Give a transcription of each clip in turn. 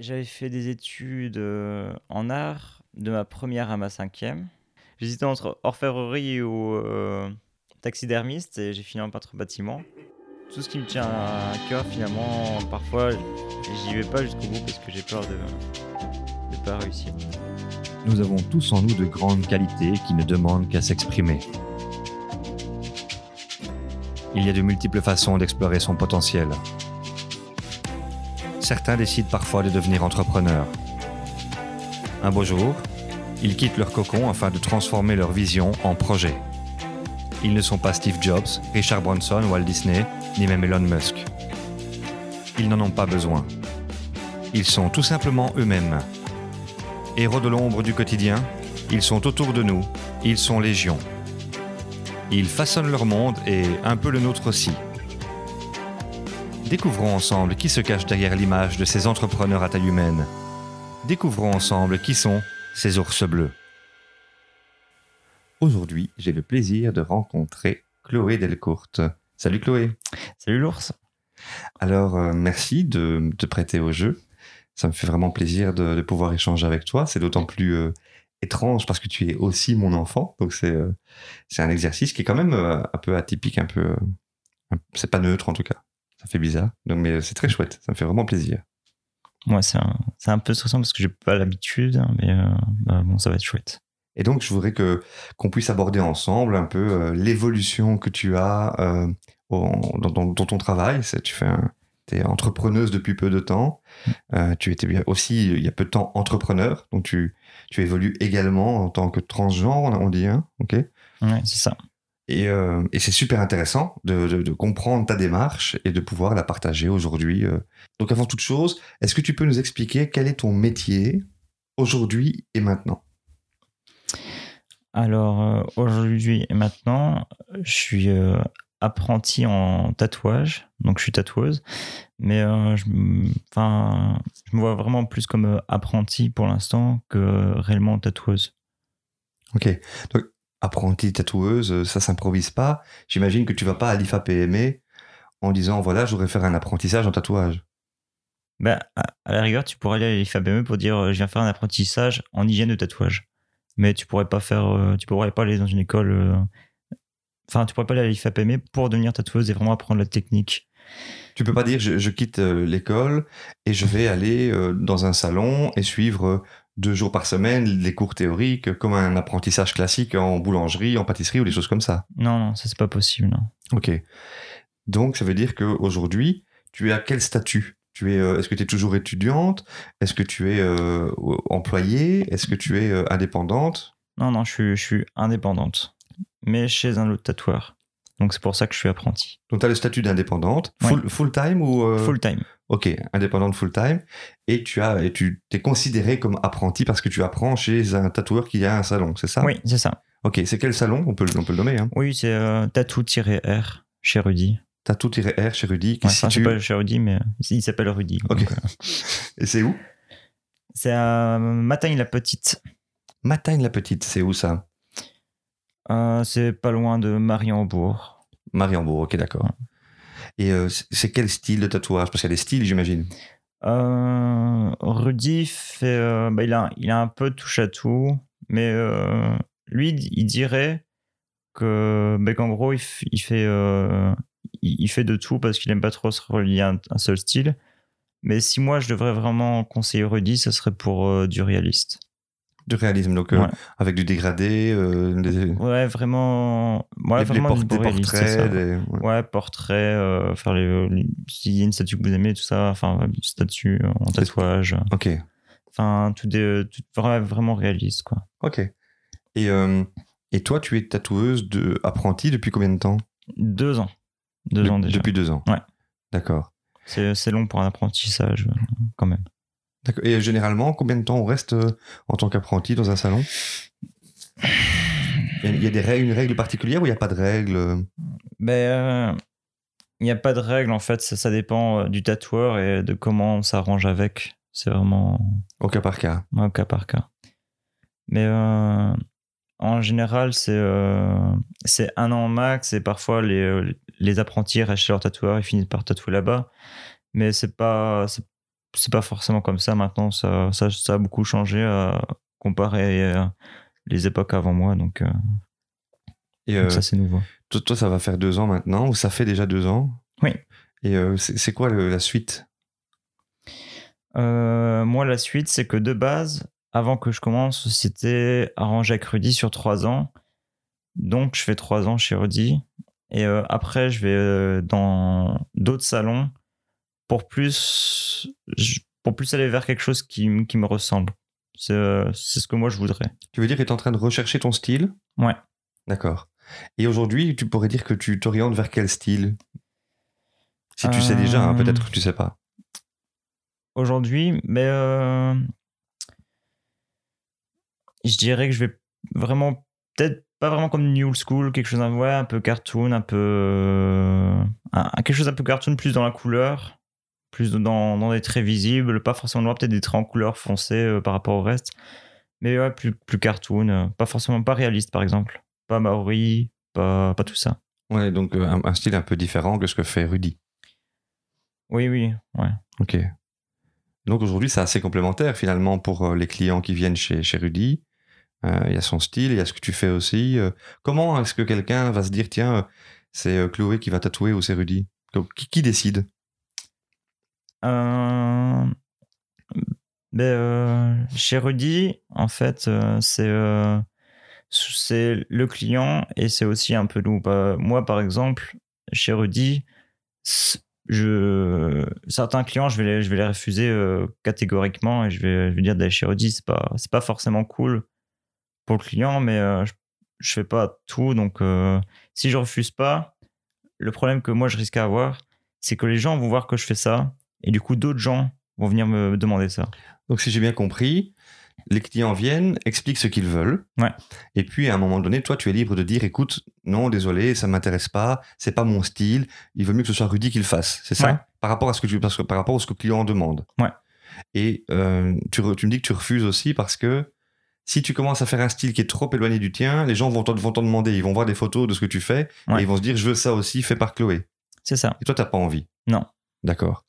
J'avais fait des études euh, en art de ma première à ma cinquième. J'hésitais entre orfèvrerie ou euh, taxidermiste et j'ai fini en peintre bâtiment. Tout ce qui me tient à cœur, finalement, parfois, j'y vais pas jusqu'au bout parce que j'ai peur de ne pas réussir. Nous avons tous en nous de grandes qualités qui ne demandent qu'à s'exprimer. Il y a de multiples façons d'explorer son potentiel. Certains décident parfois de devenir entrepreneurs. Un beau jour, ils quittent leur cocon afin de transformer leur vision en projet. Ils ne sont pas Steve Jobs, Richard Branson, Walt Disney, ni même Elon Musk. Ils n'en ont pas besoin. Ils sont tout simplement eux-mêmes. Héros de l'ombre du quotidien, ils sont autour de nous, ils sont légion. Ils façonnent leur monde et un peu le nôtre aussi. Découvrons ensemble qui se cache derrière l'image de ces entrepreneurs à taille humaine. Découvrons ensemble qui sont ces ours bleus. Aujourd'hui, j'ai le plaisir de rencontrer Chloé Delcourte. Salut Chloé. Salut l'ours. Alors, euh, merci de te prêter au jeu. Ça me fait vraiment plaisir de, de pouvoir échanger avec toi. C'est d'autant plus euh, étrange parce que tu es aussi mon enfant. Donc, c'est euh, un exercice qui est quand même un peu atypique, un peu. c'est pas neutre en tout cas. Ça fait bizarre. Donc, mais c'est très chouette. Ça me fait vraiment plaisir. Ouais, c'est un, un peu stressant parce que j'ai pas l'habitude, hein, mais euh, bah, bon, ça va être chouette. Et donc, je voudrais que qu'on puisse aborder ensemble un peu euh, l'évolution que tu as euh, au- dans, dans- dans ton travail. Tu fais un, es entrepreneuse depuis peu de temps. Euh, tu étais aussi, il y a peu de temps, entrepreneur. Donc, tu, tu évolues également en tant que transgenre, on dit, hein, ok? Ouais, c'est ça. Et, euh, et c'est super intéressant de, de- de comprendre ta démarche et de pouvoir la partager aujourd'hui. euh. Donc, avant toute chose, est-ce que tu peux nous expliquer quel est ton métier aujourd'hui et maintenant? Alors, euh, aujourd'hui et maintenant, je suis euh, apprenti en tatouage, donc je suis tatoueuse, mais euh, je, enfin, je me vois vraiment plus comme apprenti pour l'instant que réellement tatoueuse. Ok. Donc, apprentie tatoueuse, euh, ça s'improvise pas. J'imagine que tu vas pas à l'IFA PME en disant voilà, je voudrais faire un apprentissage en tatouage. Ben, à, la rigueur, tu pourrais aller à l'IFABME pour dire euh, je viens faire un apprentissage en hygiène de tatouage. Mais tu pourrais pas faire, euh, tu pourrais pas aller dans une école. Enfin, tu pourrais pas aller à l'IFAPME pour devenir tatoueuse et vraiment apprendre la technique. Tu peux pas dire je, je quitte l'école et je vais aller dans un salon et suivre deux jours par semaine les cours théoriques comme un apprentissage classique en boulangerie, en pâtisserie ou des choses comme ça. Non, non, ça c'est pas possible. Non. Ok. Donc ça veut dire qu'aujourd'hui, tu es à quel statut? Tu es, euh, Est-ce que tu es toujours étudiante? Est-ce que tu es euh, employée? Est-ce que tu es euh, indépendante? Non, non, je suis, je suis indépendante, mais chez un autre tatoueur. Donc c'est pour ça que je suis apprenti. Donc, tu as le statut d'indépendante, Ouais. full, time ou. euh, Full time. Ok, indépendante full time. Et tu as, et tu t'es considéré comme apprenti parce que tu apprends chez un tatoueur qui a un salon, c'est ça? Oui, c'est ça. Ok, c'est quel salon? On peut, on peut le nommer. Hein. Oui, c'est euh, tatou-r chez Rudy. Tatou-R chez Rudy, qui Ouais, enfin, situe. pas chez Rudy, mais il s'appelle Rudy. Ok. Donc, euh, Et c'est où? C'est à Matagne la Petite. Matagne la Petite, c'est où ça? Euh, c'est pas loin de Mariembourg. Mariembourg, ok, d'accord. Et euh, c'est quel style de tatouage? Parce qu'il y a des styles, j'imagine. Euh, Rudy fait, bah, il, a, il a un peu de touche à tout, mais lui, il dirait que, bah, qu'en gros, il, fait, il, fait de tout parce qu'il aime pas trop se relier à un, seul style. Mais si moi je devrais vraiment conseiller Rudy, ce serait pour du réaliste. Du réalisme, donc euh, Ouais. avec du dégradé, euh, des, Ouais, vraiment. Ouais, des- vraiment por- du des portraits. des- ouais. Ouais, portrait, euh, faire les, les- s'il y a une statue que vous aimez, tout ça, enfin, statue en tatouage, Ok, enfin, tout, des, tout vra- vraiment réaliste, quoi. ok. Et, et toi, tu es tatoueuse de apprentie depuis combien de temps? Deux ans. Deux De- ans déjà. Depuis deux ans. Ouais. D'accord. C'est long pour un apprentissage, quand même. D'accord. Et généralement, combien de temps on reste euh, en tant qu'apprenti dans un salon? Il y a- des règles, une règle particulière ou il n'y a pas de règle euh? Ben, il n'y a pas de règle, en fait, ça, ça dépend euh, du tatoueur et de comment on s'arrange avec. C'est vraiment au cas par cas ouais, au cas par cas. Mais euh, en général, c'est euh, c'est un an max et parfois les, euh, les apprentis restent chez leur tatoueur et finissent par tatouer là-bas. Mais c'est pas, c'est pas forcément comme ça maintenant. Ça, ça, ça a beaucoup changé euh, comparé à les époques avant moi. Donc, euh, Et donc euh, ça, c'est nouveau. toi, toi, ça va faire deux ans maintenant, ou ça fait déjà deux ans? Oui. Et euh, c'est quoi le- la suite? Euh, moi, la suite, c'est que de base, avant que je commence, c'était arrangé avec Rudy sur trois ans. Donc, je fais trois ans chez Rudy. Et euh, après, je vais euh, dans d'autres salons pour plus, pour plus aller vers quelque chose qui, qui me ressemble. C'est euh, ce que moi, je voudrais. Tu veux dire que tu es en train de rechercher ton style? Ouais. D'accord. Et aujourd'hui, tu pourrais dire que tu t'orientes vers quel style? Si tu sais déjà, hein, Euh, peut-être que tu sais pas. Aujourd'hui, mais euh, je dirais que je vais vraiment, peut-être pas vraiment comme New School, quelque chose d'un ouais, un peu cartoon, un peu. euh, un- quelque chose un peu cartoon, plus dans la couleur, plus dans, dans des traits visibles, pas forcément noir, peut-être des traits en couleur foncée euh, par rapport au reste. Mais ouais, plus, plus cartoon, euh, pas forcément pas réaliste par exemple. Pas Maori, pas, pas tout ça. Ouais, donc euh, un, un style un peu différent que ce que fait Rudy. Oui, oui, ouais. Ok. Donc aujourd'hui, c'est assez complémentaire finalement pour les clients qui viennent chez, chez Rudy. Euh, Il y a son style, il y a ce que tu fais aussi. Euh, comment est-ce que quelqu'un va se dire, tiens, c'est Chloé qui va tatouer ou c'est Rudy? Qui, qui décide? Euh, ben, euh, chez Rudy, en fait, euh, c'est le client et c'est aussi un peu nous. Bah, moi, par exemple, chez Rudy, certains clients, je vais les, je vais les refuser catégoriquement et je vais, je vais dire d'aller chez Rudy, c'est pas, pas forcément cool pour le client, mais je, je fais pas tout. Donc, si je refuse pas, le problème que moi je risque à avoir, c'est que les gens vont voir que je fais ça et du coup, d'autres gens vont venir me demander ça. Donc si j'ai bien compris, les clients viennent, expliquent ce qu'ils veulent. Ouais. Et puis à un moment donné, toi, tu es libre de dire, écoute, non, désolé, ça m'intéresse pas, c'est pas mon style. Il vaut mieux que ce soit Rudy qui le fasse. C'est ça? Ouais. Par rapport à ce que tu, parce que, par rapport à ce que le client demande. Ouais. Et euh, tu, tu me dis que tu refuses aussi parce que si tu commences à faire un style qui est trop éloigné du tien, les gens vont t'en demander, ils vont voir des photos de ce que tu fais et ils vont se dire, je veux ça aussi, fait par Chloé. C'est ça. Et toi, t'as pas envie? Non. D'accord.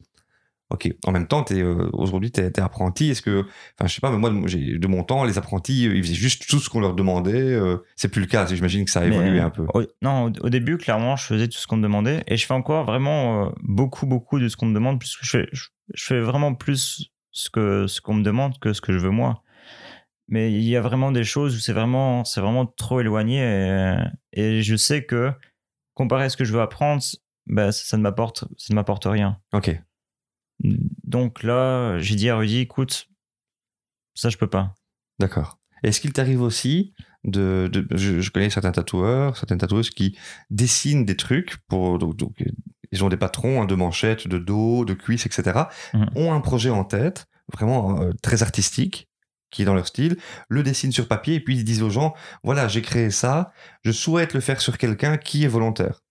Ok. En même temps, t'es, euh, aujourd'hui, tu es apprenti. Est-ce que. Enfin, je sais pas, mais moi, j'ai- de mon temps, les apprentis, euh, ils faisaient juste tout ce qu'on leur demandait. euh, c'est plus le cas. J'imagine que ça a évolué un peu. Au, non, au, au début, clairement, je faisais tout ce qu'on me demandait et je fais encore vraiment euh, beaucoup, beaucoup de ce qu'on me demande puisque je fais, je, je fais vraiment plus ce que ce qu'on me demande que ce que je veux moi. Mais il y a vraiment des choses où c'est vraiment, c'est vraiment trop éloigné et, et je sais que comparé à ce que je veux apprendre, bah, ça, ça ne m'apporte, ça ne m'apporte rien. Ok. Donc là, j'ai dit à Rudy, écoute, ça je peux pas. D'accord. Est-ce qu'il t'arrive aussi de. de- je, je connais certains tatoueurs, certaines tatoueuses qui dessinent des trucs pour. Donc, donc, ils ont des patrons hein, de manchettes, de dos, de cuisses, etc. Mhm. Ont un projet en tête, vraiment euh, très artistique, qui est dans leur style, le dessinent sur papier et puis ils disent aux gens voilà, j'ai créé ça, je souhaite le faire sur quelqu'un qui est volontaire.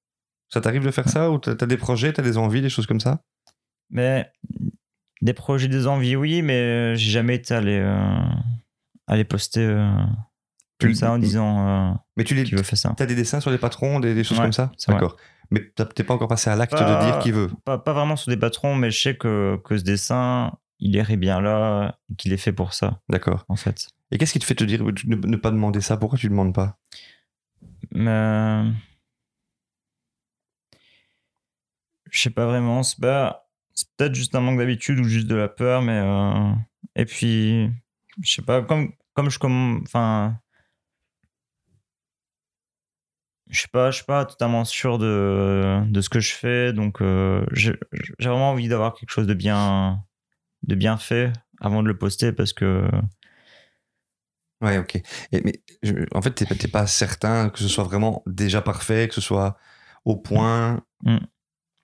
Ça t'arrive de faire ça ou t'as as des projets, t'as des envies, des choses comme ça? Mais des projets, des envies, oui, mais j'ai jamais été allé, euh, aller poster euh, comme Tu- ça en disant euh, Mais tu les, qui veut faire ça. T'as des dessins sur les patrons, des, des choses Ouais, comme ça? D'accord. Mais t'es pas encore passé à l'acte de dire qui veut? Pas, pas vraiment sur des patrons, mais je sais que, que ce dessin, il irait bien là, qu'il est fait pour ça, D'accord. en fait. Et qu'est-ce qui te fait te dire ne, ne pas demander ça? Pourquoi tu ne demandes pas? Mais. Je sais pas vraiment. C'est pas- c'est peut-être juste un manque d'habitude ou juste de la peur, mais. euh, Et puis. Je sais pas, comme, comme je. Comme... Enfin. Je sais pas, je suis pas totalement sûr de, de ce que je fais, donc euh, j'ai vraiment envie d'avoir quelque chose de bien, de bien fait avant de le poster parce que Ouais, ok. Et, mais je- en fait, t'es t'es pas certain que ce soit vraiment déjà parfait, que ce soit au point, Mm.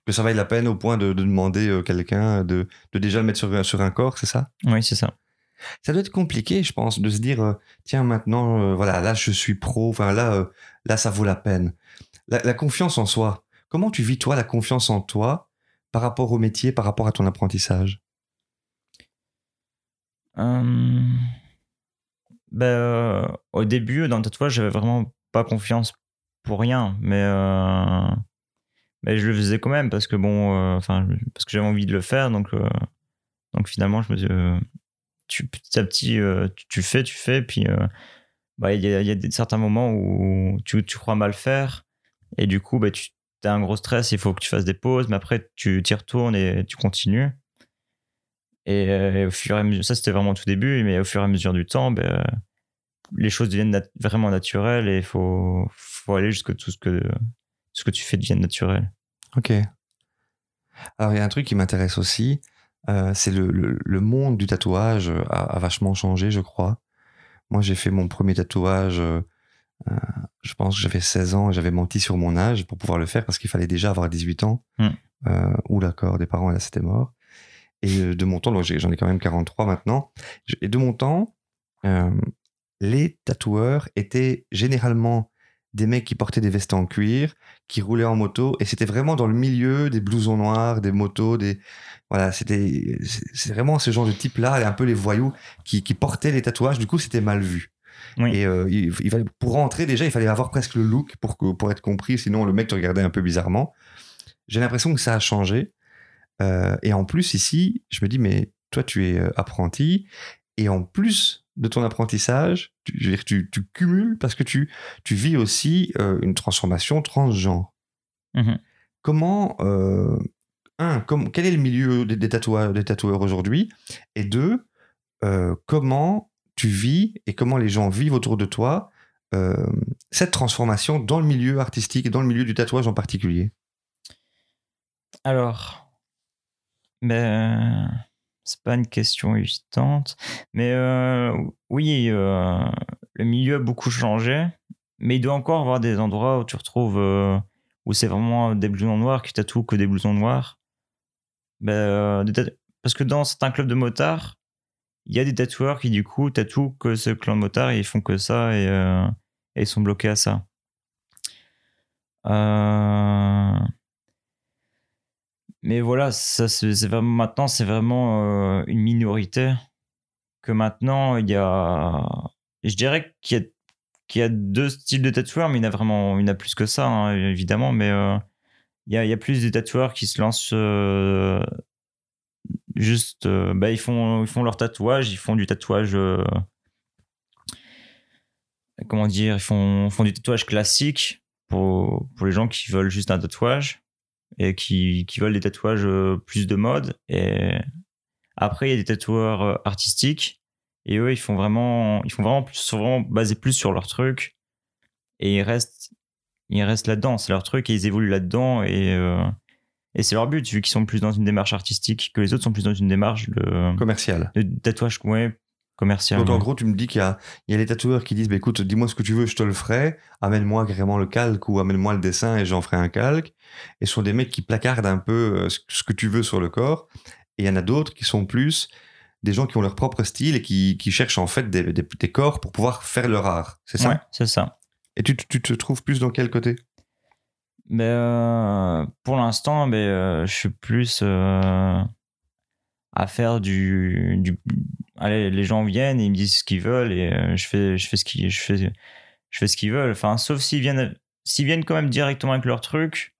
Que ça vaille la peine au point de, de demander euh, quelqu'un de, de déjà le mettre sur, sur un corps, c'est ça? Oui, c'est ça. Ça doit être compliqué, je pense, de se dire euh, tiens, maintenant, euh, voilà, là, je suis pro, enfin, là, là, ça vaut la peine. La, la confiance en soi. Comment tu vis, toi, la confiance en toi par rapport au métier, par rapport à ton apprentissage? Euh, ben, euh, au début, dans le tatouage, j'avais vraiment pas confiance pour rien, mais, euh, mais je le faisais quand même parce que bon, euh, enfin, parce que j'avais envie de le faire, donc, euh, Donc finalement, je me dis, euh, tu, petit à petit, tu, fais, tu fais, puis bah, il y, a, y a certains moments où tu, tu crois mal faire, et du coup, bah, tu as un gros stress, il faut que tu fasses des pauses, mais après, tu t'y retournes et tu continues. Et, au fur et à mesure, ça c'était vraiment au tout début, mais au fur et à mesure du temps, ben, les choses deviennent vraiment naturelles et il faut, faut aller jusqu'à tout ce que, ce que tu fais devienne naturel. Ok. Alors, il y a un truc qui m'intéresse aussi, euh, c'est le, le- le monde du tatouage a, a vachement changé, je crois. Moi, j'ai fait mon premier tatouage, euh, euh, je pense que j'avais 16 ans et j'avais menti sur mon âge pour pouvoir le faire parce qu'il fallait déjà avoir 18 ans. Hmm. Euh, ou l'accord des parents, là, c'était mort. Et euh, de mon temps, j'en ai quand même 43 maintenant. Et de mon temps, euh, les tatoueurs étaient généralement des mecs qui portaient des vestes en cuir, qui roulaient en moto, et c'était vraiment dans le milieu des blousons noirs, des motos, des voilà, c'était c'est vraiment ce genre de type-là, et un peu les voyous qui, qui portaient les tatouages. Du coup, c'était mal vu. Oui. Et euh, il, il fallait, pour rentrer déjà, il fallait avoir presque le look pour que pour être compris, sinon le mec te regardait un peu bizarrement. J'ai l'impression que ça a changé. Euh, et en plus ici, je me dis mais toi tu es euh, apprenti et en plus de ton apprentissage, tu, je veux dire, tu, tu cumules parce que tu, tu vis aussi euh, une transformation transgenre. Mhm. Comment, euh, un, comme, quel est le milieu des, des, tatoueurs, des tatoueurs aujourd'hui? Et deux, euh, comment tu vis et comment les gens vivent autour de toi cette transformation dans le milieu artistique et dans le milieu du tatouage en particulier? Alors, ben, c'est pas une question évidente, mais euh, oui, euh, le milieu a beaucoup changé, mais il doit encore avoir des endroits où tu retrouves euh, où c'est vraiment des blousons noirs qui tatouent que des blousons noirs. Tat- parce que dans certains clubs de motards, il y a des tatoueurs qui du coup tatouent que ce clan de motards et ils font que ça et, ils sont bloqués à ça. Mais voilà, ça c'est vraiment maintenant c'est vraiment euh, une minorité que maintenant il y a. Je dirais qu'il y a deux styles de tatoueurs, mais il y en a vraiment il y en a plus que ça hein, évidemment, mais euh, il y, a, plus des tatoueurs qui se lancent euh, juste bah, ils font ils font leur tatouage, ils font du tatouage comment dire, ils font, du tatouage classique pour les gens qui veulent juste un tatouage et qui, qui veulent des tatouages euh, plus de mode. Et après, il y a des tatoueurs euh, artistiques et eux, ils font vraiment, ils font vraiment plus, sont vraiment basés plus sur leur truc et ils restent, ils restent là-dedans. C'est leur truc et ils évoluent là-dedans et, euh, et c'est leur but vu qu'ils sont plus dans une démarche artistique que les autres sont plus dans une démarche de, Commercial. de tatouage ouais, commercial. Donc en gros, tu me dis qu'il y y a les tatoueurs qui disent bah, écoute, dis-moi ce que tu veux, je te le ferai. Amène-moi carrément le calque ou amène-moi le dessin et j'en ferai un calque. Et ce sont des mecs qui placardent un peu euh, ce ce que tu veux sur le corps. Et il y en a d'autres qui sont plus des gens qui ont leur propre style et qui, qui cherchent en fait des, des, des corps pour pouvoir faire leur art. C'est ça? Ouais, c'est ça. Et tu, tu te trouves plus dans quel côté? Mais euh, pour l'instant, mais, euh, je suis plus euh, à faire du, du. Allez, les gens viennent et ils me disent ce qu'ils veulent et euh, je fais, je fais ce qu'ils, je fais, je fais ce qu'ils veulent. Enfin, sauf s'ils viennent, s'ils viennent quand même directement avec leur truc.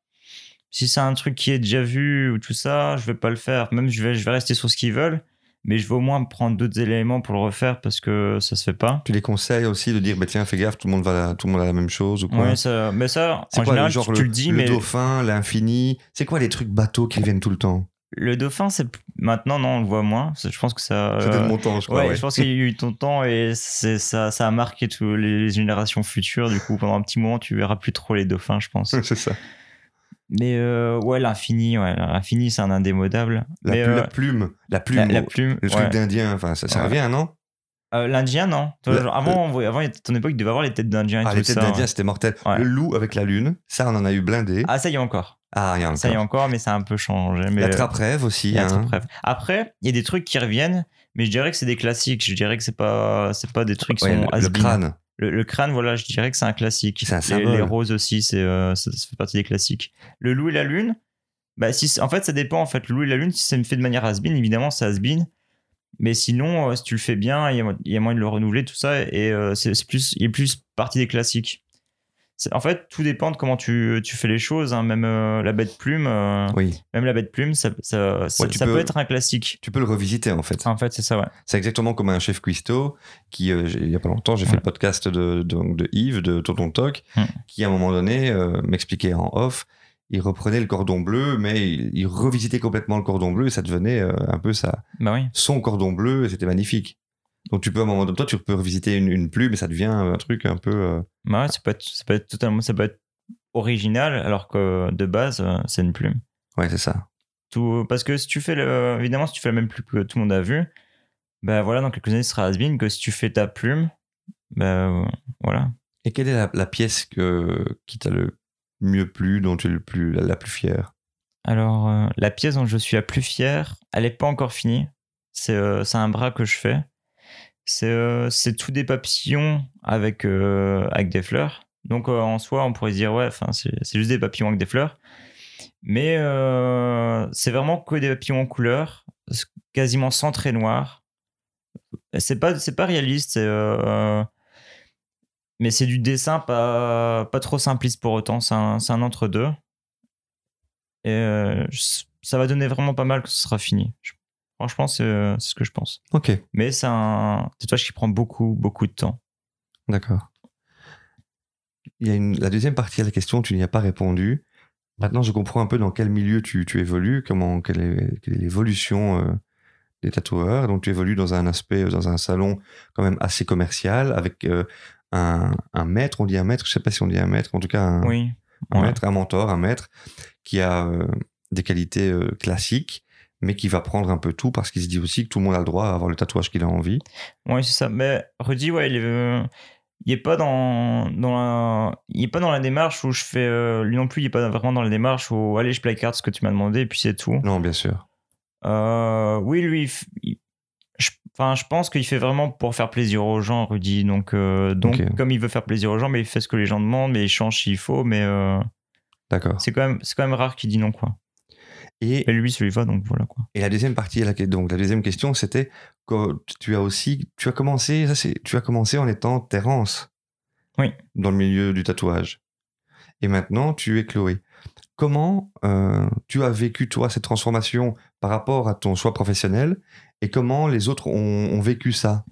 Si c'est un truc qui est déjà vu ou tout ça, je vais pas le faire. Même je vais, je vais rester sur ce qu'ils veulent, mais je vais au moins prendre d'autres éléments pour le refaire parce que ça se fait pas. Tu les conseilles aussi de dire bah, tiens, fais gaffe, tout le monde, va, tout le monde a la même chose ou quoi? Ça, mais ça, C'est en quoi, général, genre tu, le, tu le dis, le mais dauphin, l'infini C'est quoi les trucs bateaux qui reviennent tout le temps? Le dauphin, c'est maintenant non, on le voit moins. Je pense que ça. C'était euh, mon temps, je crois. ouais, ouais. je pense qu'il y a eu ton temps et c'est ça, ça a marqué toutes les, générations futures. Du coup, pendant un petit moment, tu verras plus trop les dauphins, je pense. c'est ça. Mais euh, ouais, l'infini, ouais, l'infini, c'est un indémodable. La, Mais, euh, la plume, la plume, la, la plume, le truc ouais. d'Indien, enfin, ça, ça revient, non? Euh, L'Indien, non. Genre, avant, voyait- avant, ton époque, il devait avoir les têtes d'Indien Ah, les têtes d'Indien, ouais. c'était mortel. Ouais. Le loup avec la lune, ça, on en a eu blindé. Ah, ça y est encore. Ah, encore. Ça y est encore, mais ça a un peu changé. Mais, La trappe-rêve aussi. Il y a hein. Après, il y a des trucs qui reviennent, mais je dirais que c'est des classiques. Je dirais que c'est pas, c'est pas des trucs qui Ouais, sont le, le crâne. Le, le crâne, voilà, je dirais que c'est un classique. C'est un les, symbole. les roses aussi, c'est, euh, ça, ça fait partie des classiques. Le loup et la lune, bah, si, en fait, ça dépend. En fait, le loup et la lune, si ça me fait de manière has-been, évidemment, c'est has-been. Mais sinon, euh, si tu le fais bien, il y a, mo- il y a moyen de le renouveler, tout ça, et euh, c'est, c'est plus, il est plus partie des classiques. En fait, tout dépend de comment tu, tu fais les choses. hein. Même euh, la bête plume, euh, Oui. même la bête plume, ça, ça, ça- ça peux- peut être un classique. Tu peux le revisiter en fait. En fait, c'est ça, ouais. C'est exactement comme un chef cuistot qui, euh, il y a pas longtemps, j'ai fait le podcast de, de, de Yves, de Tonton Toc, Hmm. qui à un moment donné m'expliquait en off, il reprenait le cordon bleu, mais il, il revisitait complètement le cordon bleu et ça devenait un peu sa, Bah oui. son cordon bleu et c'était magnifique. Donc tu peux à un moment donné, toi tu peux revisiter une, une plume et ça devient un truc un peu... euh, ouais, ça peut être, ça peut être totalement, ça peut être original, alors que de base, euh, c'est une plume. Ouais, c'est ça. Tout, parce que si tu fais le, évidemment, si tu fais la même plume que tout le monde a vu, ben voilà, dans quelques années, ce sera has que si tu fais ta plume, ben euh, voilà. Et quelle est la, la pièce que, qui t'a le mieux plu, dont tu es le plus, la, la plus fière? Alors, euh, la pièce dont je suis la plus fière, elle n'est pas encore finie. C'est euh, c'est un bras que je fais. C'est euh, tout des papillons avec, euh, avec des fleurs. Donc, euh, en soi, on pourrait dire, ouais, c'est juste des papillons avec des fleurs. Mais euh, c'est vraiment que des papillons en couleur, quasiment sans trait noir. C'est pas, pas réaliste, mais c'est du dessin pas, pas trop simpliste pour autant. C'est un, un entre-deux. Et ça va donner vraiment pas mal que ce sera fini. Je- franchement, c'est euh, c'est ce que je pense. Ok, Mais c'est un tatouage qui prend beaucoup, beaucoup de temps. d'accord. Il y a une, la deuxième partie à la question, tu n'y as pas répondu. Maintenant, je comprends un peu dans quel milieu tu, tu évolues, comment, quelle est, quelle est l'évolution euh, des tatoueurs. Donc, tu évolues dans un aspect, euh, dans un salon quand même assez commercial, avec euh, un, un maître, on dit un maître, je sais pas si on dit un maître, en tout cas un, Oui. un Ouais. maître, un mentor, un maître qui a des qualités classiques, mais qui va prendre un peu tout parce qu'il se dit aussi que tout le monde a le droit à avoir le tatouage qu'il a envie. Oui, c'est ça. Mais Rudy, ouais, il est, euh, il est pas dans, dans la, il est pas dans la démarche où je fais, euh, lui non plus, il est pas vraiment dans la démarche où, allez, je placarde ce que tu m'as demandé et puis c'est tout. Non, bien sûr. Euh, oui, lui, il je, enfin, je pense qu'il fait vraiment pour faire plaisir aux gens, Rudy. Donc, donc comme il veut faire plaisir aux gens, mais il fait ce que les gens demandent, mais il change s'il faut. Mais D'accord. c'est quand même, c'est quand même rare qu'il dit non, quoi. Et, Et lui, celui va, donc voilà, quoi. et la deuxième partie, la, donc la deuxième question, c'était tu as aussi, tu as commencé, ça c'est, tu as commencé en étant Terence. Oui. Dans le milieu du tatouage. Et maintenant, tu es Chloé. Comment euh, tu as vécu toi cette transformation par rapport à ton choix professionnel et comment les autres ont, ont vécu ça?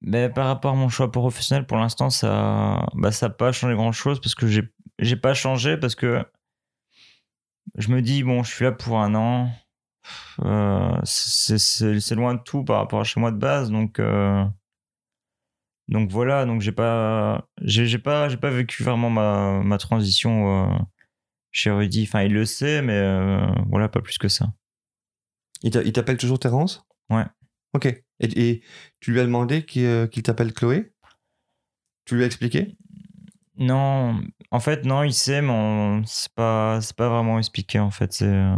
Mais par rapport à mon choix professionnel, pour l'instant, ça bah, ça n'a pas changé grand-chose parce que j'ai j'ai pas changé parce que je me dis, bon, je suis là pour un an. Euh, c'est- loin de tout par rapport à chez moi de base. Donc, euh, donc voilà, donc j'ai pas, j'ai pas, pas vécu vraiment ma, ma transition euh, chez Rudy. Enfin, il le sait, mais euh, voilà, pas plus que ça. Il t'a- il t'appelle toujours Terence? Ouais. Ok. Et, et tu lui as demandé qu'il qu'il t'appelle Chloé? Tu lui as expliqué? Non, en fait, non, il sait, mais c'est pas, pas vraiment expliqué. En fait, c'est, euh,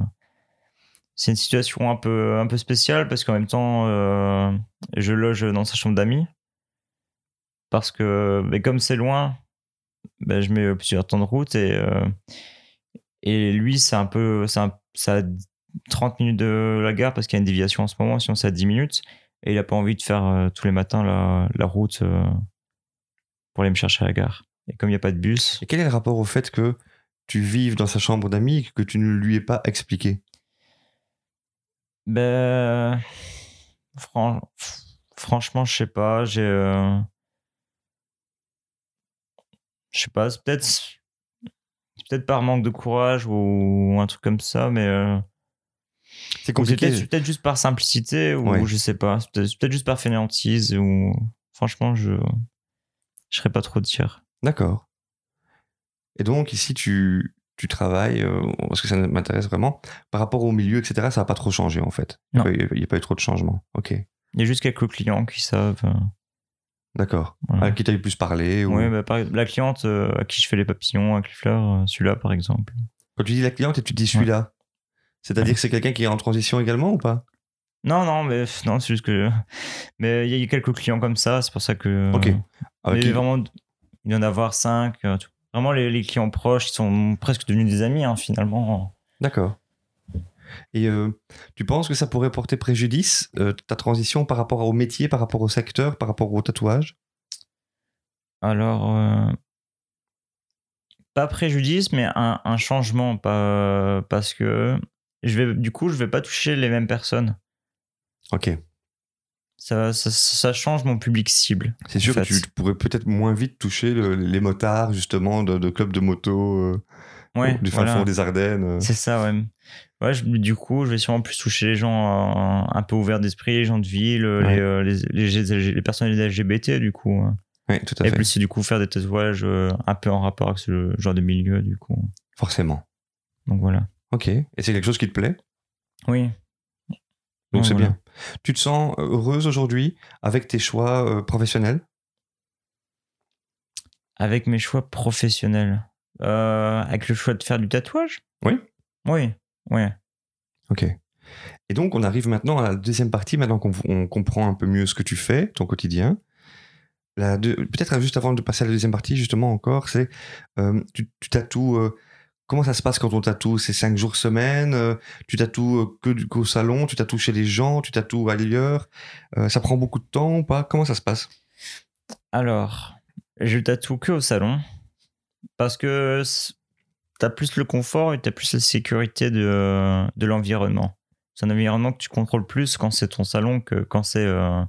c'est une situation un peu, un peu spéciale parce qu'en même temps, euh, je loge dans sa chambre d'amis parce que, ben, comme c'est loin, ben, je mets plusieurs temps de route et euh, et lui, c'est un peu, ça a 30 minutes de la gare parce qu'il y a une déviation en ce moment, sinon c'est à 10 minutes et il a pas envie de faire tous les matins la, la route pour aller me chercher à la gare. Et comme il n'y a pas de bus, Et quel est le rapport au fait que tu vives dans sa chambre d'amis et que tu ne lui aies pas expliqué? Ben. fran- franchement, je sais pas. J'ai. euh, Je sais pas, peut-être. Peut-être par manque de courage ou un truc comme ça, mais. euh, C'est compliqué. peut-être juste par simplicité ou Ouais. je sais pas. Peut-être juste par fainéantise ou. Franchement, je. Je serais pas trop dire. D'accord. Et donc, ici, tu, tu travailles, euh, parce que ça m'intéresse vraiment, par rapport au milieu, etc., ça n'a pas trop changé, en fait. Il Non. n'y a, pas eu trop de changements. Ok. Il y a juste quelques clients qui savent. euh, D'accord. voilà. À qui t'as eu plus parlé ou... Ouais, bah, par- la cliente euh, à qui je fais les papillons avec les fleurs, celui-là par exemple. Quand tu dis la cliente et tu dis celui-là, c'est-à-dire que c'est quelqu'un qui est en transition également ou pas? Non, non, mais non, c'est juste que. Mais il y a eu quelques clients comme ça, c'est pour ça que. Ok. Avec qui- vraiment, il y en a avoir cinq. euh, tout. Vraiment, les, les clients proches, ils sont presque devenus des amis, hein, finalement. D'accord. Et euh, tu penses que ça pourrait porter préjudice, euh, ta transition par rapport au métier, par rapport au secteur, par rapport au tatouage? Alors, euh, pas préjudice, mais un, un changement, pas, parce que je vais, du coup, je vais pas toucher les mêmes personnes. Ok. Ça, ça, ça change mon public cible. C'est sûr que tu pourrais peut-être moins vite toucher le- les motards, justement, de, de clubs de moto euh, Ouais, du fin voilà. fond des Ardennes. euh. C'est ça, ouais. Ouais, je- du coup, je vais sûrement plus toucher les gens euh, un peu ouverts d'esprit, les gens de ville, Ouais. les, euh, les, les, les personnes LGBT, du coup. hein. Oui, tout à Et fait. plus, du coup, faire des tatouages un peu en rapport avec ce genre de milieu, du coup. Forcément. Donc voilà. Ok. Et c'est quelque chose qui te plaît? Oui. Donc c'est voilà. bien. Tu te sens heureuse aujourd'hui avec tes choix professionnels? Avec mes choix professionnels. Euh, avec le choix de faire du tatouage? Oui. Oui, oui. Ok. Et donc, on arrive maintenant à la deuxième partie, maintenant qu'on on comprend un peu mieux ce que tu fais, ton quotidien. Peut-être juste avant de passer à la deuxième partie, justement, encore, c'est euh, tu, tu tatoues. euh, comment ça se passe quand on tatoue C'est cinq jours semaine euh, Tu tatoues euh, que du qu'au salon Tu tatoues chez les gens Tu tatoues ailleurs Euh, Ça prend beaucoup de temps ou pas? Comment ça se passe? Alors, je tatoue que au salon. Parce que t'as plus le confort et t'as plus la sécurité de, de l'environnement. C'est un environnement que tu contrôles plus quand c'est ton salon que quand c'est euh,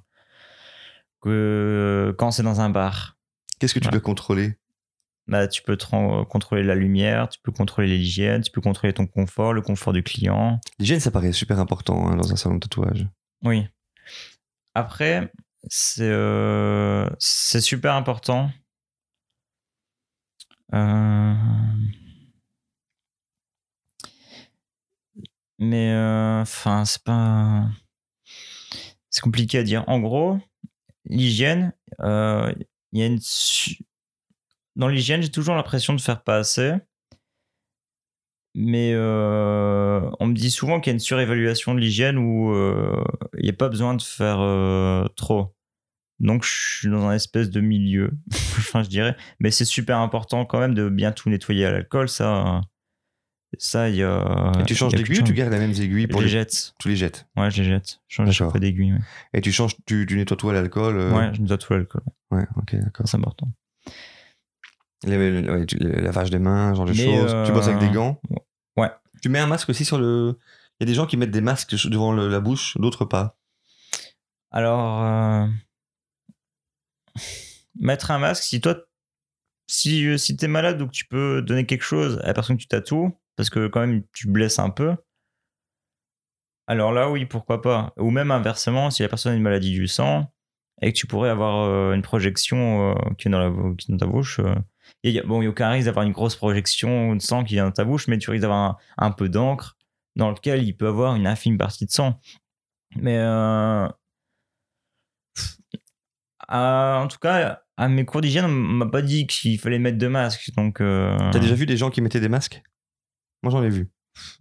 que quand c'est dans un bar. Qu'est-ce que tu Voilà. dois contrôler? Bah, tu peux te ren- contrôler la lumière, tu peux contrôler l'hygiène, tu peux contrôler ton confort, le confort du client. L'hygiène, ça paraît super important hein, dans un salon de tatouage. Oui. Après, c'est euh, super important. Euh, Mais euh, enfin, c'est pas. C'est compliqué à dire. En gros, l'hygiène, euh, il y a une. su- Dans l'hygiène, j'ai toujours l'impression de faire pas assez. Mais euh, on me dit souvent qu'il y a une surévaluation de l'hygiène où euh, il n'y a pas besoin de faire euh, trop. Donc je suis dans un espèce de milieu, enfin je dirais. Mais c'est super important quand même de bien tout nettoyer à l'alcool, ça. Ça, il y a. Et tu changes d'aiguille ou tu gardes les mêmes aiguilles pour Je les. Tu les jettes. Ouais, je les jette. Je change à fois d'aiguille. Ouais. Et tu changes, tu, tu nettoies tout à l'alcool euh, ouais, je nettoie tout l'alcool. Ouais, ok, d'accord. C'est important. Ouais, tu- le lavage des mains, ce genre de choses. Tu bosses avec des euh, gants ouais. Tu mets un masque aussi sur le. Il y a des gens qui mettent des masques devant le- la bouche, d'autres pas. Alors, euh, mettre un masque, si toi, si, si t'es malade ou que tu peux donner quelque chose à la personne que tu tatoues, parce que quand même tu blesses un peu, alors là, oui, pourquoi pas. Ou même inversement, si la personne a une maladie du sang et que tu pourrais avoir euh, une projection euh, qui, est dans la, qui est dans ta bouche. Et y a- bon, il n'y a aucun risque d'avoir une grosse projection de sang qui est dans ta bouche, mais tu risques d'avoir un, un peu d'encre dans lequel il peut avoir une infime partie de sang. Mais euh, euh, en tout cas, à mes cours d'hygiène, on m'a pas dit qu'il fallait mettre de masque. Donc, euh, T'as déjà vu des gens qui mettaient des masques? Moi, j'en ai vu.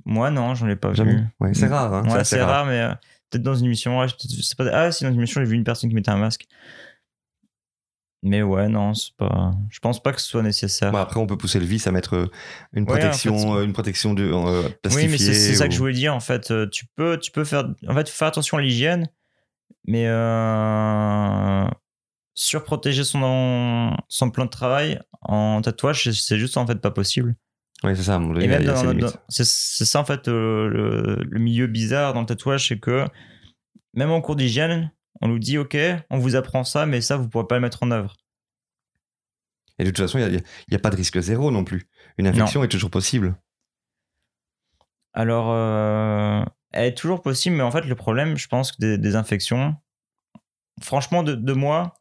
moi, non, j'en ai pas Jamais. vu. Ouais, c'est rare. Hein, Ouais, c'est rare, mais euh, peut-être dans une émission. ouais, je pas... Ah, si, dans une émission, j'ai vu une personne qui mettait un masque. Mais ouais, non, c'est pas. Je pense pas que ce soit nécessaire. Bon, après, on peut pousser le vice à mettre euh, une Ouais, en protection, fait, euh, une protection de euh, oui, mais c'est ça que je voulais dire. En fait, Euh, tu peux, tu peux faire. En fait, faire attention à l'hygiène, mais euh, surprotéger son, son plan de travail en tatouage, c'est- juste en fait pas possible. Ouais, c'est ça. donné, Et même c'est c'est ça en fait euh, le, le milieu bizarre dans le tatouage, c'est que même en cours d'hygiène, on nous dit ok, on vous apprend ça, mais ça vous pourrez pas le mettre en œuvre. Et de toute façon, il n'y a, il y a pas de risque zéro non plus. Une infection est toujours possible. Alors, euh, elle est toujours possible, mais en fait le problème, je pense que des, des infections, franchement de, de moi,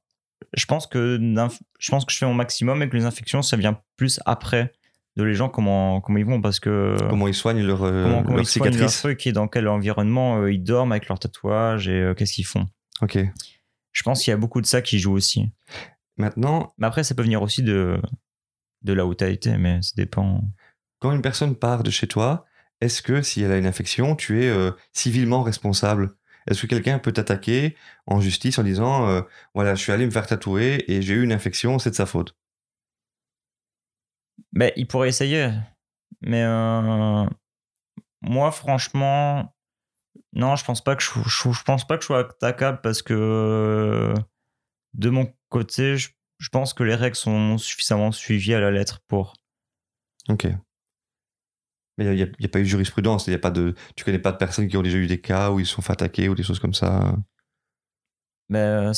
je pense que je pense que je fais mon maximum et que les infections ça vient plus après de les gens comment comment ils vont parce que Comment ils soignent leur, euh, comment, comment leur ils soignent leur truc et dans quel environnement euh, ils dorment avec leurs tatouages et euh, qu'est-ce qu'ils font. Ok. Je pense qu'il y a beaucoup de ça qui joue aussi. Maintenant, Mais après, ça peut venir aussi de, de là où tu as été, mais ça dépend. quand une personne part de chez toi, est-ce que si elle a une infection, tu es euh, civilement responsable? Est-ce que quelqu'un peut t'attaquer en justice en disant euh, voilà, je suis allé me faire tatouer et j'ai eu une infection, c'est de sa faute Ben, il pourrait essayer. Mais euh, moi, franchement, non, je pense pas que je, je, je pense pas que je sois attaquable parce que de mon côté, je, je pense que les règles sont suffisamment suivies à la lettre pour. Ok. Mais il n'y a, pas eu de jurisprudence, y a pas de, tu connais pas de personnes qui ont déjà eu des cas où ils se sont fait attaquer ou des choses comme ça? Ben,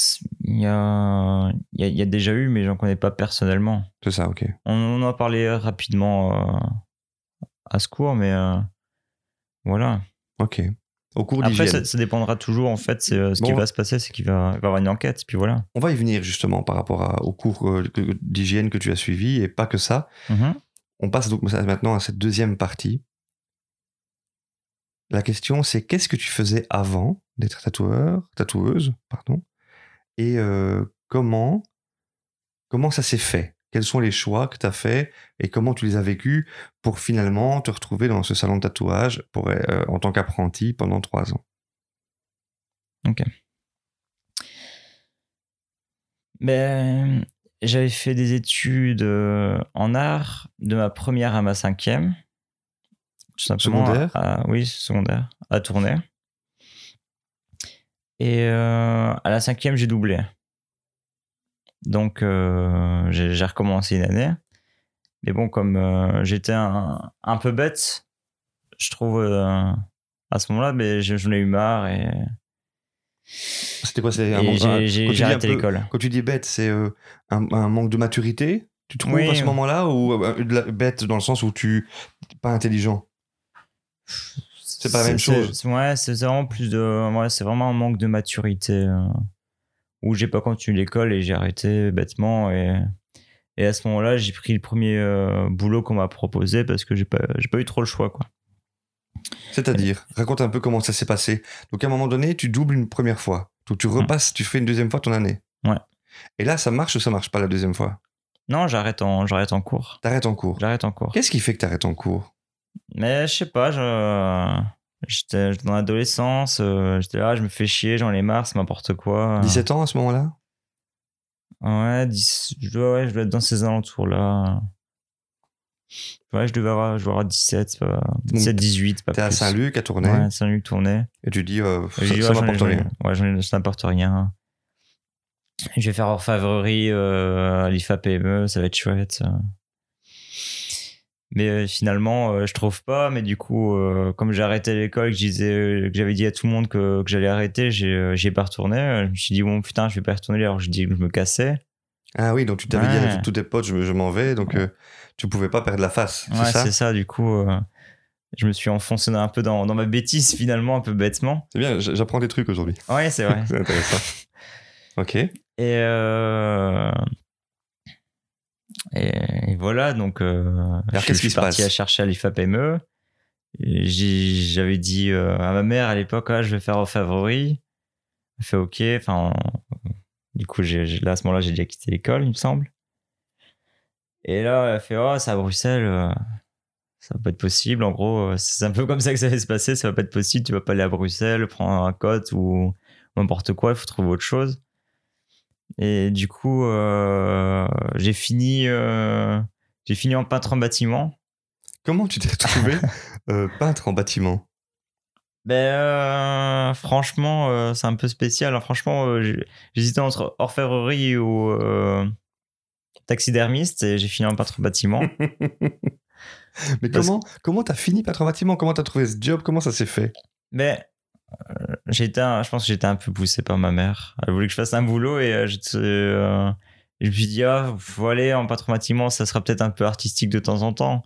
il y a, il y, a, il y a déjà eu, mais j'en connais pas personnellement. C'est ça, ok. On, on en a parlé rapidement euh, à ce cours, mais euh, voilà. Ok. Au cours Après, ça, ça dépendra toujours, en fait. euh, ce qui va se passer, c'est qu'il va, y avoir une enquête, puis voilà. On va y venir justement par rapport à- au cours euh, d'hygiène que tu as suivi et pas que ça. Mhm. On passe donc maintenant à cette deuxième partie. La question, c'est qu'est-ce que tu faisais avant d'être tatoueur, tatoueuse, pardon, et euh, comment, comment ça s'est fait? Quels sont les choix que tu as faits et comment tu les as vécus pour finalement te retrouver dans ce salon de tatouage pour, euh, en tant qu'apprenti pendant trois ans Ben, j'avais fait des études euh, en art de ma première à ma cinquième. Tout simplement. Secondaire? à- à- Oui, secondaire. À Tournai. Et euh, à la cinquième, j'ai doublé. Donc, euh, j'ai recommencé une année. Mais bon, comme euh, j'étais un, un peu bête, je trouve, euh, à ce moment-là, mais j'en ai eu marre et, C'était quoi C'est un manque- j'ai- arrêté l'école. Quand tu dis bête, c'est un, un manque de maturité, tu trouves Oui. à ce moment-là, ou bête dans le sens où tu pas intelligent? C'est pas la même chose. Ouais, c'est c'est vraiment plus de. Ouais, c'est vraiment un manque de maturité. Où j'ai pas continué l'école et j'ai arrêté bêtement. Et, et à ce moment-là, j'ai pris le premier euh, boulot qu'on m'a proposé parce que j'ai pas, j'ai pas eu trop le choix. Quoi. C'est-à-dire, raconte un peu comment ça s'est passé. Donc à un moment donné, tu doubles une première fois. Donc tu repasses, tu fais une deuxième fois ton année. Ouais. Et là, ça marche ou ça marche pas la deuxième fois? Non, j'arrête en, j'arrête en cours. T'arrêtes en cours. J'arrête en cours. Qu'est-ce qui fait que t'arrêtes en cours? Mais je sais pas, je- j'étais dans l'adolescence, euh, j'étais là, je me fais chier, j'en ai marre, c'est n'importe quoi. 17 ans à ce moment-là? Ouais, 10, je, dois, ouais, je dois être dans ces alentours-là. Ouais, je devais avoir, je avoir 17, c'est pas- 17, 18, pas T'es à. Saint-Luc, à Ouais, Saint-Luc tourné. et tu dis, euh, ça, ça ouais, ai- rien. Ouais, ça n'apporte rien. Je vais faire orfèvrerie euh, à l'IFA PME, ça va être chouette. Mais euh, finalement, euh, je trouve pas. Mais du coup, euh, comme j'ai arrêté l'école, que je disais, que j'avais dit à tout le monde que, que j'allais arrêter, j'ai, pas retourné. Je me suis dit, bon, putain, je vais pas retourner alors je dis que je me cassais. Ah oui, donc tu t'avais dit Ouais. avec tous tes potes, je, je m'en vais, donc euh, tu pouvais pas perdre la face, Ouais, c'est ça c'est ça. Du coup, euh, je me suis enfoncé un peu dans, dans ma bêtise finalement, un peu bêtement. C'est bien, j'apprends des trucs aujourd'hui. Ouais, c'est vrai. c'est intéressant. ok. Et, euh, et, et voilà, donc euh, Alors, je, je suis parti à chercher à l'IFA PME. J'avais dit euh, à ma mère à l'époque, ah, je vais faire au favori. Elle fait OK. Enfin, du coup, j'ai- là, à ce moment-là, j'ai déjà quitté l'école, il me semble. Et là, elle fait, oh, c'est à Bruxelles. euh, Ça va pas être possible. En gros, euh, c'est un peu comme ça que ça va se passer. Ça va pas être possible. Tu vas pas aller à Bruxelles, prendre un cote ou n'importe quoi. Il faut trouver autre chose. Et du coup, euh, j'ai fini, euh, j'ai fini en peintre en bâtiment. Comment tu t'es retrouvé euh, peintre en bâtiment? Ben, euh, franchement, c'est un peu spécial. Alors, franchement, j'hésitais entre orfèvrerie ou taxidermiste et j'ai fini en peintre en bâtiment. Mais Parce- comment comment t'as fini peintre en bâtiment? Comment t'as trouvé ce job? Comment ça s'est fait? Mais j'ai été un- je pense que j'étais un peu poussé par ma mère. Elle voulait que je fasse un boulot et euh, j'étais, euh, je me suis dit, ah, faut aller en bâtiment, ça sera peut-être un peu artistique de temps en temps.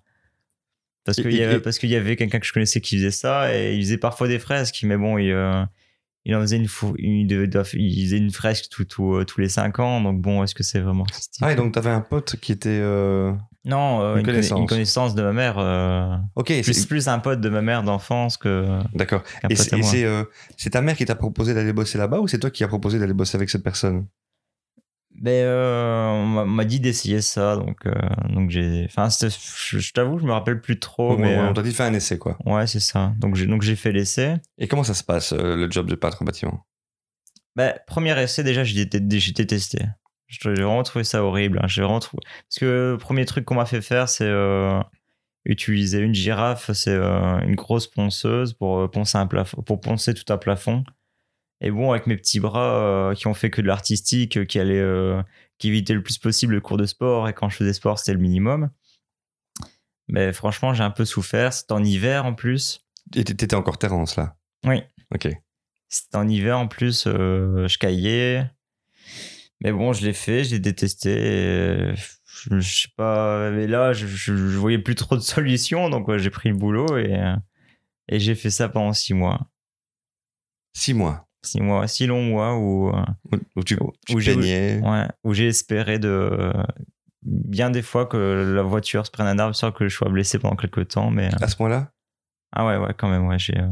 Parce qu'il y avait, et- parce qu'il y avait quelqu'un que je connaissais qui faisait ça et il faisait parfois des fresques, mais bon, il, euh, il en faisait une, fou- il, devait- doit- il faisait une fresque tout, tout, tous les 5 ans, donc bon, est-ce que c'est vraiment artistique Ah, et donc t'avais un pote qui était. euh, Non, euh, une une, conna- connaissance. une connaissance de ma mère, euh, Ok, plus, c'est- plus un pote de ma mère d'enfance que. d'accord. Et euh, c'est ta mère qui t'a proposé d'aller bosser là-bas ou c'est toi qui as proposé d'aller bosser avec cette personne? Ben, euh, on m'a- on m'a dit d'essayer ça, donc, euh, donc j'ai. Enfin, je, je t'avoue, je me rappelle plus trop, On- mais. euh, on t'a dit de faire un essai, quoi. ouais, c'est ça. Donc j'ai, donc j'ai fait l'essai. Et comment ça se passe, le job de peintre en bâtiment? Ben, premier essai, déjà, j'ai détesté. J'ai vraiment trouvé ça horrible. hein. J'ai vraiment trouvé... Parce que le premier truc qu'on m'a fait faire, c'est euh, utiliser une girafe, c'est une grosse ponceuse pour, poncer un plafond, pour poncer tout un plafond. Et bon, avec mes petits bras euh, qui ont fait que de l'artistique, euh, qui allaient, euh, qui évitaient le plus possible le cours de sport, et quand je faisais sport, c'était le minimum. Mais franchement, j'ai un peu souffert. C'était en hiver en plus. Et t'étais encore Terence là Oui. Ok. C'était en hiver en plus. euh, je caillais. Mais bon, je l'ai fait, je l'ai détesté. Je, je sais pas. Mais là, je, je, je voyais plus trop de solutions. Donc, ouais, j'ai pris le boulot et, et j'ai fait ça pendant six mois. Six mois. Six mois, six longs mois où, euh, Où, où tu, tu Où j'ai- ouais, où j'ai espéré de. Bien des fois que la voiture se prenne un arbre, sûr que je sois blessé pendant quelques temps, mais. À ce point-là? Ah ouais, ouais, quand même, ouais, j'ai. euh,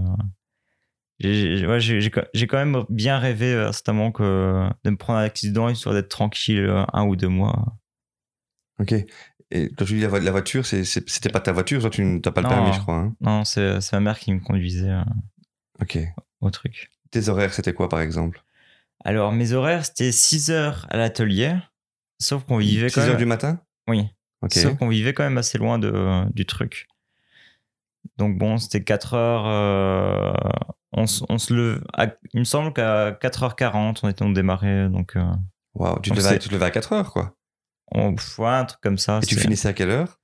j'ai- j'ai- ouais, j'ai j'ai quand- j'ai quand même bien rêvé euh, à moment que de me prendre un accident histoire d'être tranquille euh, un ou deux mois. Ok. Et quand tu dis la, vo- la voiture, c'est- c'est- c'était pas ta voiture, toi tu n'as pas le Non. permis, je crois. hein Non, c'est c'est ma mère qui me conduisait euh, ok. au truc. Tes horaires, c'était quoi par exemple? Alors, mes horaires, c'était 6 heures à l'atelier, sauf qu'on vivait 6 quand heures du matin? Oui, sauf qu'on vivait quand même assez loin de, du truc. Donc bon, c'était 4 heures. euh, on, se- on se à- il me semble qu'à 4h40, on était en démarré. Donc, euh, Waouh, tu, te levais tu te levais à 4 heures quoi. on, pff, ouais, un truc comme ça. Et tu finissais à quelle heure?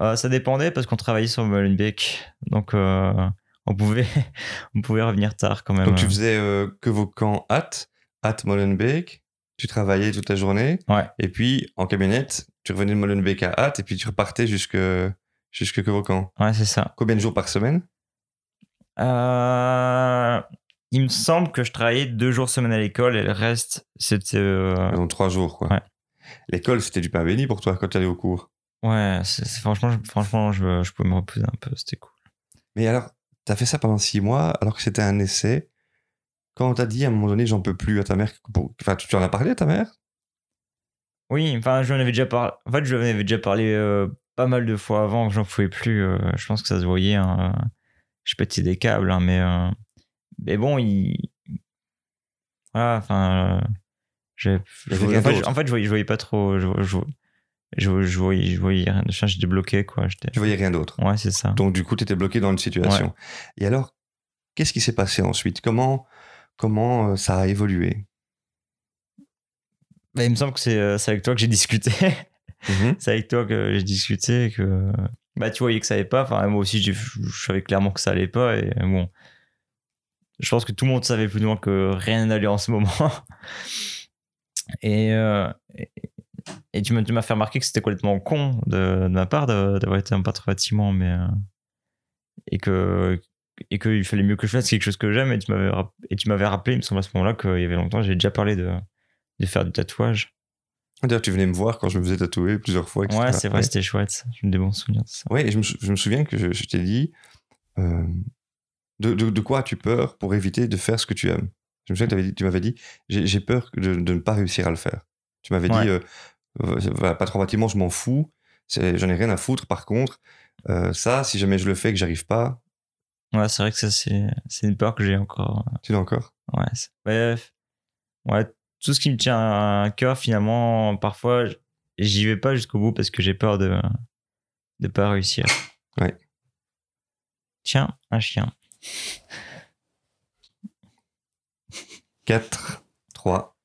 Euh, ça dépendait parce qu'on travaillait sur Molenbeek. Donc, on, pouvait, on pouvait revenir tard quand même. Donc tu faisais euh, que vos camps hâte, hâte Molenbeek, tu travaillais toute la journée, Ouais. et puis en camionnette, tu revenais de Molenbeek à hâte, et puis tu repartais jusque, jusque que vos camps. Ouais, c'est ça. Combien de jours par semaine? Euh, il me semble que je travaillais deux jours semaine à l'école et le reste, c'était. euh, Donc trois jours quoi. Ouais. L'école, c'était du pain béni pour toi quand tu allais au cours. Ouais, franchement, je- franchement je, je pouvais me reposer un peu, c'était cool. Mais alors, tu as fait ça pendant six mois, alors que c'était un essai. Quand on t'a dit à un moment donné, j'en peux plus à ta mère, enfin, tu en as parlé à ta mère? Oui, enfin, je en avais déjà parlé. En fait, je en avais déjà parlé euh, pas mal de fois avant que j'en pouvais plus. euh, je pense que ça se voyait. hein, euh, je pétais des câbles, hein, mais, euh, mais bon, il. Voilà, enfin. euh, en, fait, je, en fait, je voyais, je voyais pas trop. Je, je, je, je voyais, je voyais rien. Je j'étais bloqué, quoi. Tu voyais rien d'autre. Ouais, c'est ça. Donc, du coup, tu étais bloqué dans une situation. Et alors, qu'est-ce qui s'est passé ensuite? Comment, comment euh, ça a évolué? Bah, il me semble que c'est euh, avec toi que j'ai discuté. c'est avec toi que j'ai discuté que bah tu voyais que ça allait pas enfin moi aussi je savais clairement que ça allait pas et bon je pense que tout le monde savait plus ou moins que rien n'allait en ce moment et, euh, et, et tu m'as fait remarquer que c'était complètement con de, de ma part d'avoir été un peintre bâtiment mais euh, et que et qu'il fallait mieux que je fasse quelque chose que j'aime et tu m'avais rapp- et tu m'avais rappelé il me semble à ce moment-là qu'il y avait longtemps j'avais déjà parlé de de faire du tatouage D'ailleurs, tu venais me voir quand je me faisais tatouer plusieurs fois. etc. ouais c'est vrai c'était chouette j'ai des bons souvenirs de ça Ouais, et je me, je me souviens que je, je t'ai dit euh, de, de, de quoi as-tu peur pour éviter de faire ce que tu aimes? Je me souviens que t'avais dit- tu m'avais dit j'ai j'ai peur de, de ne pas réussir à le faire. Tu m'avais Ouais. dit euh, voilà, patron bâtiment, je m'en fous, j'en ai rien à foutre. Par contre, euh, ça, si jamais je le fais et que j'arrive pas, Ouais, c'est vrai que ça, c'est, une peur que j'ai encore. tu l'as encore? Ouais, c'est- ouais, ouais, tout ce qui me tient à cœur, finalement, parfois, j'y vais pas jusqu'au bout parce que j'ai peur de de pas réussir. Ouais. Tiens, un chien. 4, 3.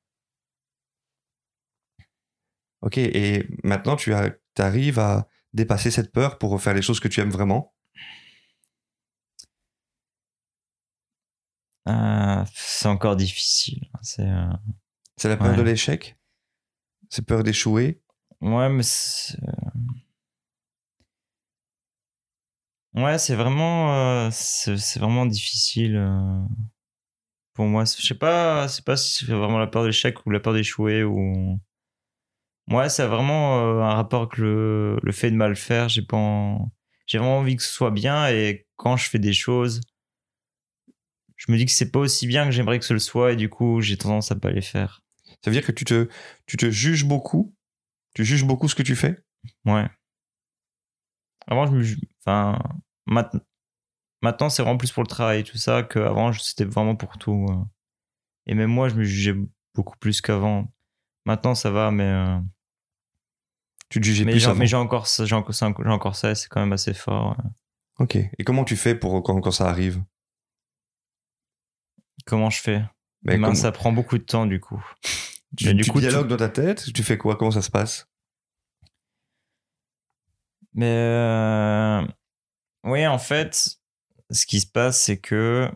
Ok, et maintenant tu as- arrives à dépasser cette peur pour faire les choses que tu aimes vraiment? Euh, c'est encore difficile. C'est, euh, C'est la peur Ouais. de l'échec? C'est peur d'échouer? Ouais, mais c'est... Ouais, c'est vraiment, euh, c'est, vraiment difficile euh, pour moi. Je sais pas, c'est pas si c'est vraiment la peur de l'échec ou la peur d'échouer ou. Ouais, c'est vraiment euh, un rapport avec le, le fait de mal faire. J'ai pas, en- j'ai vraiment envie que ce soit bien et quand je fais des choses, je me dis que c'est pas aussi bien que j'aimerais que ce le soit et du coup, j'ai tendance à pas les faire. Ça veut dire que tu te, tu te juges beaucoup? Tu juges beaucoup ce que tu fais? Ouais. Avant, je me. Enfin. mat- Maintenant, c'est vraiment plus pour le travail et tout ça qu'avant, c'était vraiment pour tout. euh. Et même moi, je me jugeais beaucoup plus qu'avant. Maintenant, ça va, mais. euh, Tu te jugeais Mais plus j'ai avant. mais j'ai encore ça, j'ai encore ça, encore c'est quand même assez fort. ouais. Ok. Et comment tu fais pour quand, quand ça arrive? Comment je fais? Ben, Ben, Ça prend beaucoup de temps, du coup. Tu, Mais du tu coup, dialogues dans ta tête? Tu fais quoi? Comment ça se passe? Mais euh, oui, en fait, ce qui se passe, c'est que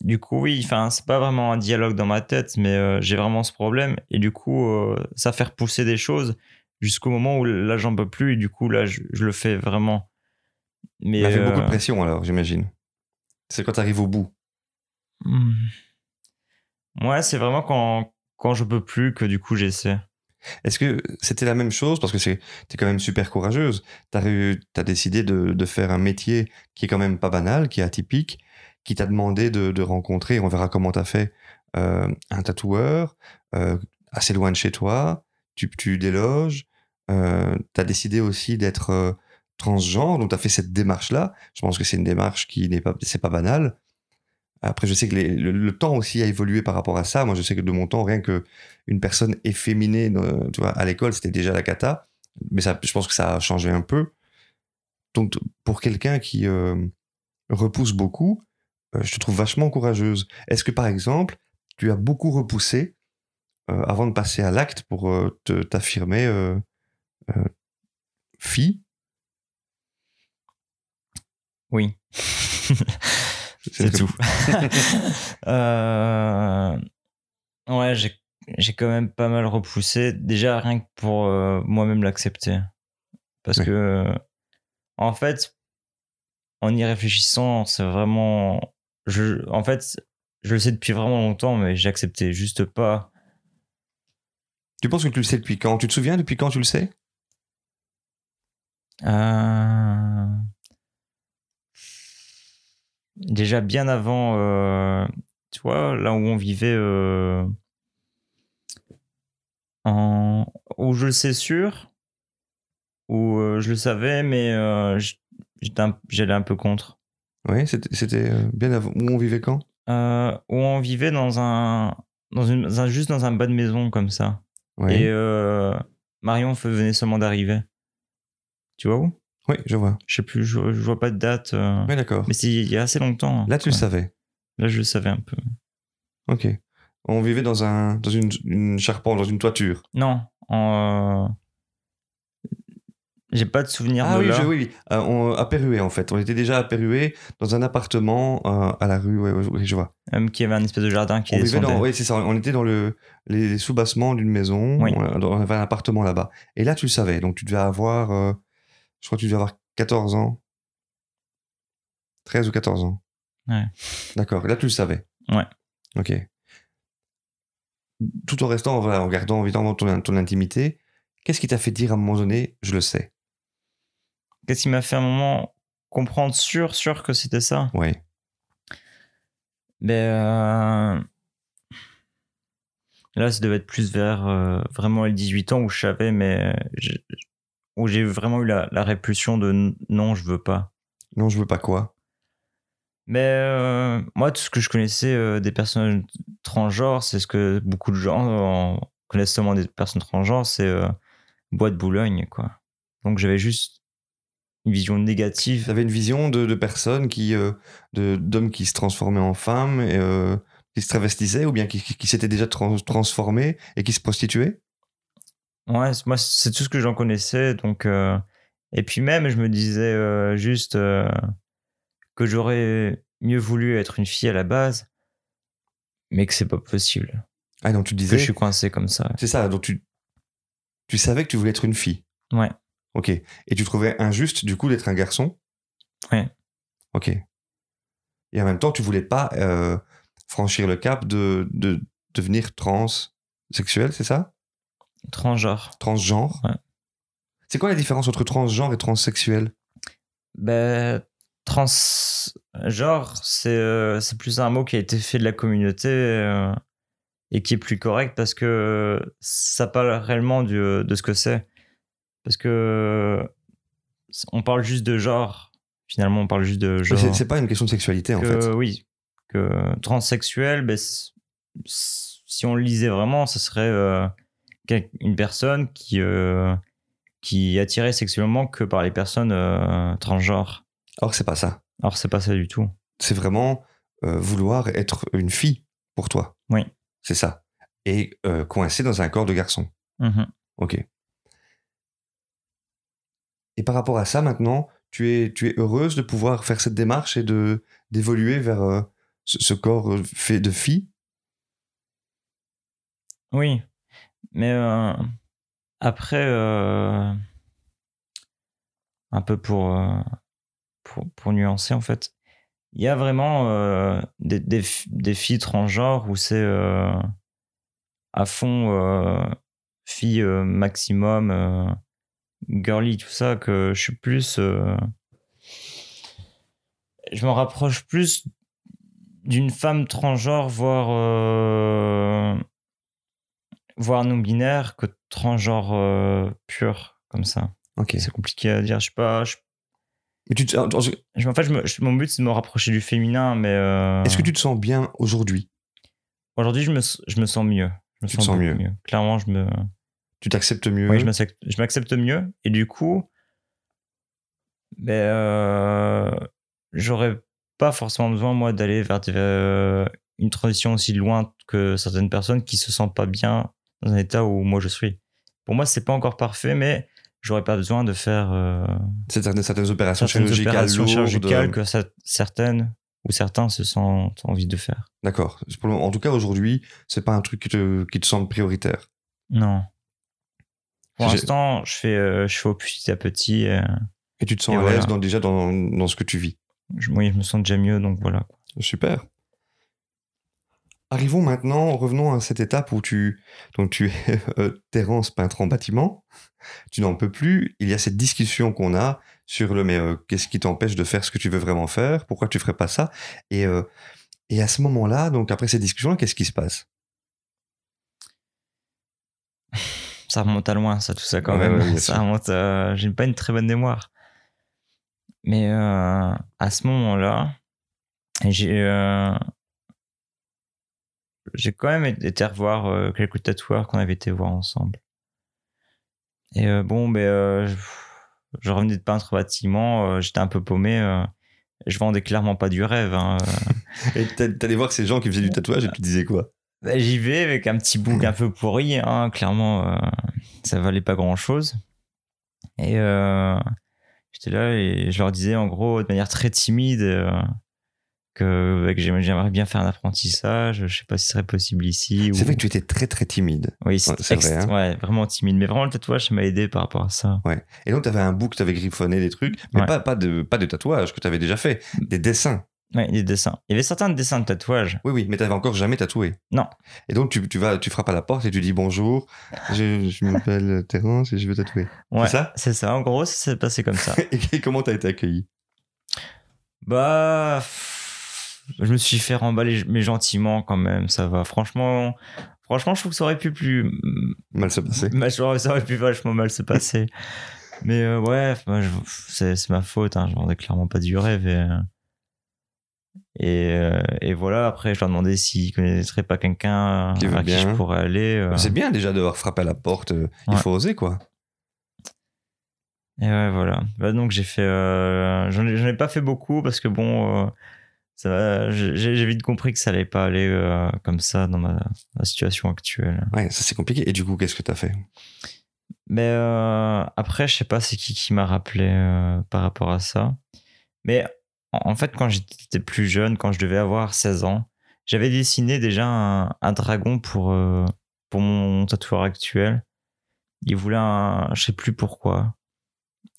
du coup, oui, enfin, c'est pas vraiment un dialogue dans ma tête, mais euh, j'ai vraiment ce problème. Et du coup, euh, ça fait repousser des choses jusqu'au moment où là, j'en peux plus. Et du coup, là, je, je le fais vraiment. Mais Ça fait beaucoup de euh, pression alors, j'imagine. C'est quand tu arrives au bout. hmm. Ouais, c'est vraiment quand, quand je peux plus que du coup, j'essaie. Est-ce que c'était la même chose? Parce que tu es quand même super courageuse. Tu as, décidé de, de faire un métier qui est quand même pas banal, qui est atypique, qui t'a demandé de, rencontrer, on verra comment tu as fait, euh, un tatoueur euh, assez loin de chez toi. Tu, déloges. Euh, tu as décidé aussi d'être transgenre, donc tu as fait cette démarche-là. Je pense que c'est une démarche qui n'est pas, c'est pas banal. Après, je sais que le, temps aussi a évolué par rapport à ça. Moi, je sais que de mon temps, rien que une personne efféminée, tu vois, à l'école, c'était déjà la cata. Mais je pense que ça a changé un peu. Donc, pour quelqu'un qui repousse beaucoup, je te trouve vachement courageuse. Est-ce que, par exemple, tu as beaucoup repoussé euh, avant de passer à l'acte pour euh, te- t'affirmer euh, euh, fille? Oui. c'est tout. Euh, Ouais, j'ai quand même pas mal repoussé. Déjà, rien que pour euh, moi-même l'accepter. Parce Oui. que, en fait, en y réfléchissant, c'est vraiment. Je, en fait, je le sais depuis vraiment longtemps, mais j'acceptais juste pas. Tu penses que tu le sais depuis quand? Tu te souviens depuis quand tu le sais? Euh, Déjà bien avant, euh, tu vois, là où on vivait, euh, en... où je le sais sûr, où je le savais, mais j'étais un- j'allais un peu contre. Oui, c'était euh, bien avant. Où on vivait quand? Euh, où on vivait dans un, dans une, juste dans un bas de maison comme ça. Et euh, Marion venait seulement d'arriver. Tu vois où? Oui je vois. Je sais plus, je, je vois pas de date. euh, Oui, d'accord. Mais c'est il y a assez longtemps. Là, tu le savais? Là, je le savais un peu. Ok. On vivait dans, un, dans une, une charpente, dans une toiture? Non, en, j'ai pas de souvenir Ah de oui, là. je, oui, oui. Euh, on, à Perruet, en fait. On était déjà à Perruet, dans un appartement euh, à la rue. Oui, oui, oui, je vois. Même qu'il y avait un espèce de jardin qui on descendait. dans, oui, c'est ça. On était dans le, les sous-bassements d'une maison. Oui. On, on avait un appartement là-bas. Et là, tu le savais. Donc, tu devais avoir, euh, je crois que tu devais avoir 14 ans. 13 ou 14 ans. Ouais. D'accord. Là, tu le savais. Ouais. Ok. Tout en restant, voilà, en gardant évidemment ton, ton intimité, qu'est-ce qui t'a fait dire à un moment donné, je le sais? Qu'est-ce qui m'a fait un moment comprendre sûr, sûr que c'était ça? Ouais. Ben, euh, là, ça devait être plus vers euh, vraiment les 18 ans où je savais, mais où j'ai vraiment eu la, la répulsion de non, je veux pas. Non, je veux pas quoi? Mais euh, moi, tout ce que je connaissais des personnes transgenres, c'est ce que beaucoup de gens connaissent seulement des personnes transgenres, c'est bois de Boulogne, quoi. Donc j'avais juste une vision négative. Tu avais une vision de, de personnes qui, euh, d'hommes qui se transformaient en femmes, et, euh, qui se travestissaient, ou bien qui, qui, qui s'étaient déjà trans- transformés et qui se prostituaient? Ouais, moi, c'est tout ce que j'en connaissais. Donc, euh, Et puis même, je me disais euh, juste que j'aurais mieux voulu être une fille à la base, mais que c'est pas possible. Ah donc tu Que disais, je suis coincé comme ça. c'est ça, donc tu, tu savais que tu voulais être une fille? Ouais. Ok. Et tu trouvais injuste, du coup, d'être un garçon? Ouais. Ok. Et en même temps, tu voulais pas euh, franchir le cap de, de devenir transsexuel, c'est ça? Transgenre. Transgenre? Ouais. C'est quoi la différence entre transgenre et transsexuel? Ben, transgenre, c'est euh, plus un mot qui a été fait de la communauté euh, et qui est plus correct parce que ça parle réellement du- de ce que c'est. Parce que on parle juste de genre. Finalement, on parle juste de genre. C'est c'est pas une question de sexualité, en que, fait. Oui. Que transsexuel, ben, si on le lisait vraiment, ce serait euh, une personne qui, euh, qui est attirée sexuellement que par les personnes euh, transgenres. Or, c'est pas ça. Alors, c'est pas ça du tout. C'est vraiment euh, vouloir être une fille pour toi. Oui. C'est ça. Et coincé dans un corps de garçon. Mhm. Ok. Et par rapport à ça, maintenant, tu es, tu es heureuse de pouvoir faire cette démarche et de d'évoluer vers euh, ce, corps euh, fait de fille Oui. Mais euh, après, un peu pour, pour, nuancer, en fait, il y a vraiment des, des, des filles transgenres où c'est à fond fille maximum, girly, tout ça, que je suis plus. euh, je me rapproche plus d'une femme transgenre, voire. euh, voire non-binaire que transgenre euh, pur, comme ça. Ok. C'est compliqué à dire. Je sais pas. je- Mais tu te- en- fait, je me- mon but, c'est de me rapprocher du féminin, mais. euh, Est-ce que tu te sens bien aujourd'hui? Aujourd'hui, je me, je me sens mieux. Je me Tu te sens mieux. Clairement, je me. Tu t'acceptes mieux Oui, je m'accepte, mieux. Et du coup, ben, euh, j'aurais pas forcément besoin, moi, d'aller vers des- euh, une transition aussi loin que certaines personnes qui se sentent pas bien dans un état où moi je suis. Pour moi, c'est pas encore parfait, mais j'aurais pas besoin de faire euh, certaines, certaines opérations certaines chirurgicales opérations chirurgicales que cer- certaines ou certains se sentent envie de faire. D'accord. En tout cas, aujourd'hui, c'est pas un truc qui te, qui te semble prioritaire. Non. Pour l'instant, je fais, euh, je fais au petit à petit. euh, Et tu te sens à l'aise dans, déjà dans, dans ce que tu vis? je, oui, je me sens déjà mieux, donc voilà. Super. Arrivons maintenant, revenons à cette étape où tu, donc tu es euh, Terence, peintre en bâtiment. Tu n'en peux plus. Il y a cette discussion qu'on a sur le mais euh, qu'est-ce qui t'empêche de faire ce que tu veux vraiment faire? Pourquoi tu ferais pas ça? Et euh, et à ce moment-là, donc après cette discussion, qu'est-ce qui se passe? Ça remonte à loin, ça, tout ça quand Ouais, même. ouais, ça remonte à... J'ai pas une très bonne mémoire. Mais euh, à ce moment-là, j'ai euh, j'ai quand même été revoir euh, quelques tatoueurs qu'on avait été voir ensemble. Et euh, bon, ben, euh, je, je revenais de peintre bâtiment, euh, j'étais un peu paumé. euh, je vendais clairement pas du rêve. hein, euh. Et allé voir ces gens qui faisaient du tatouage et tu disais quoi? Bah, J'y vais avec un petit bouc un peu pourri, hein, clairement, euh, ça valait pas grand chose. Et euh, j'étais là et je leur disais en gros de manière très timide euh, que, bah, que j'aimerais bien faire un apprentissage, je sais pas si ce serait possible ici. C'est ou- vrai que tu étais très très timide. Oui, c'est c'est vrai, hein. ouais, vraiment timide. Mais vraiment, le tatouage, ça m'a aidé par rapport à ça. Ouais. Et donc, tu avais un book, tu avais griffonné des trucs, mais Ouais. pas, pas, de, pas de tatouage que tu avais déjà fait, des dessins. Ouais, des dessins. Il y avait certains dessins de tatouage. Oui, oui, mais tu n'avais encore jamais tatoué. Non. Et donc, tu, tu, vas, tu frappes à la porte et tu dis bonjour, je, je m'appelle Terence et je veux tatouer. Ouais, C'est ça? C'est ça. En gros, ça s'est passé comme ça. Et comment tu as été accueilli? Bah, je me suis fait remballer, mais gentiment quand même, ça va. Franchement, franchement, je trouve que ça aurait pu plus, Mal se passer. ça aurait pu vachement mal se passer. mais euh, ouais, je- c'est ma faute, hein, je vendais clairement pas du rêve. Et, euh, et, euh, et voilà, après, je leur demandais s'ils connaîtraient pas quelqu'un à qui je pourrais aller. euh. C'est bien déjà d'avoir frappé à la porte, euh, il faut oser quoi. Et ouais, voilà. Bah, donc j'ai fait. euh, J'en ai, pas fait beaucoup parce que bon, euh, j'ai vite compris que ça allait pas aller euh, comme ça dans ma, ma situation actuelle. Ouais, ça c'est compliqué. Et du coup, qu'est-ce que tu as fait? Mais euh, après, je sais pas c'est qui qui m'a rappelé euh, par rapport à ça. Mais en fait, quand j'étais plus jeune, quand je devais avoir 16 ans, j'avais dessiné déjà un, un dragon pour, euh, pour mon tatoueur actuel. Il voulait un. Je sais plus pourquoi.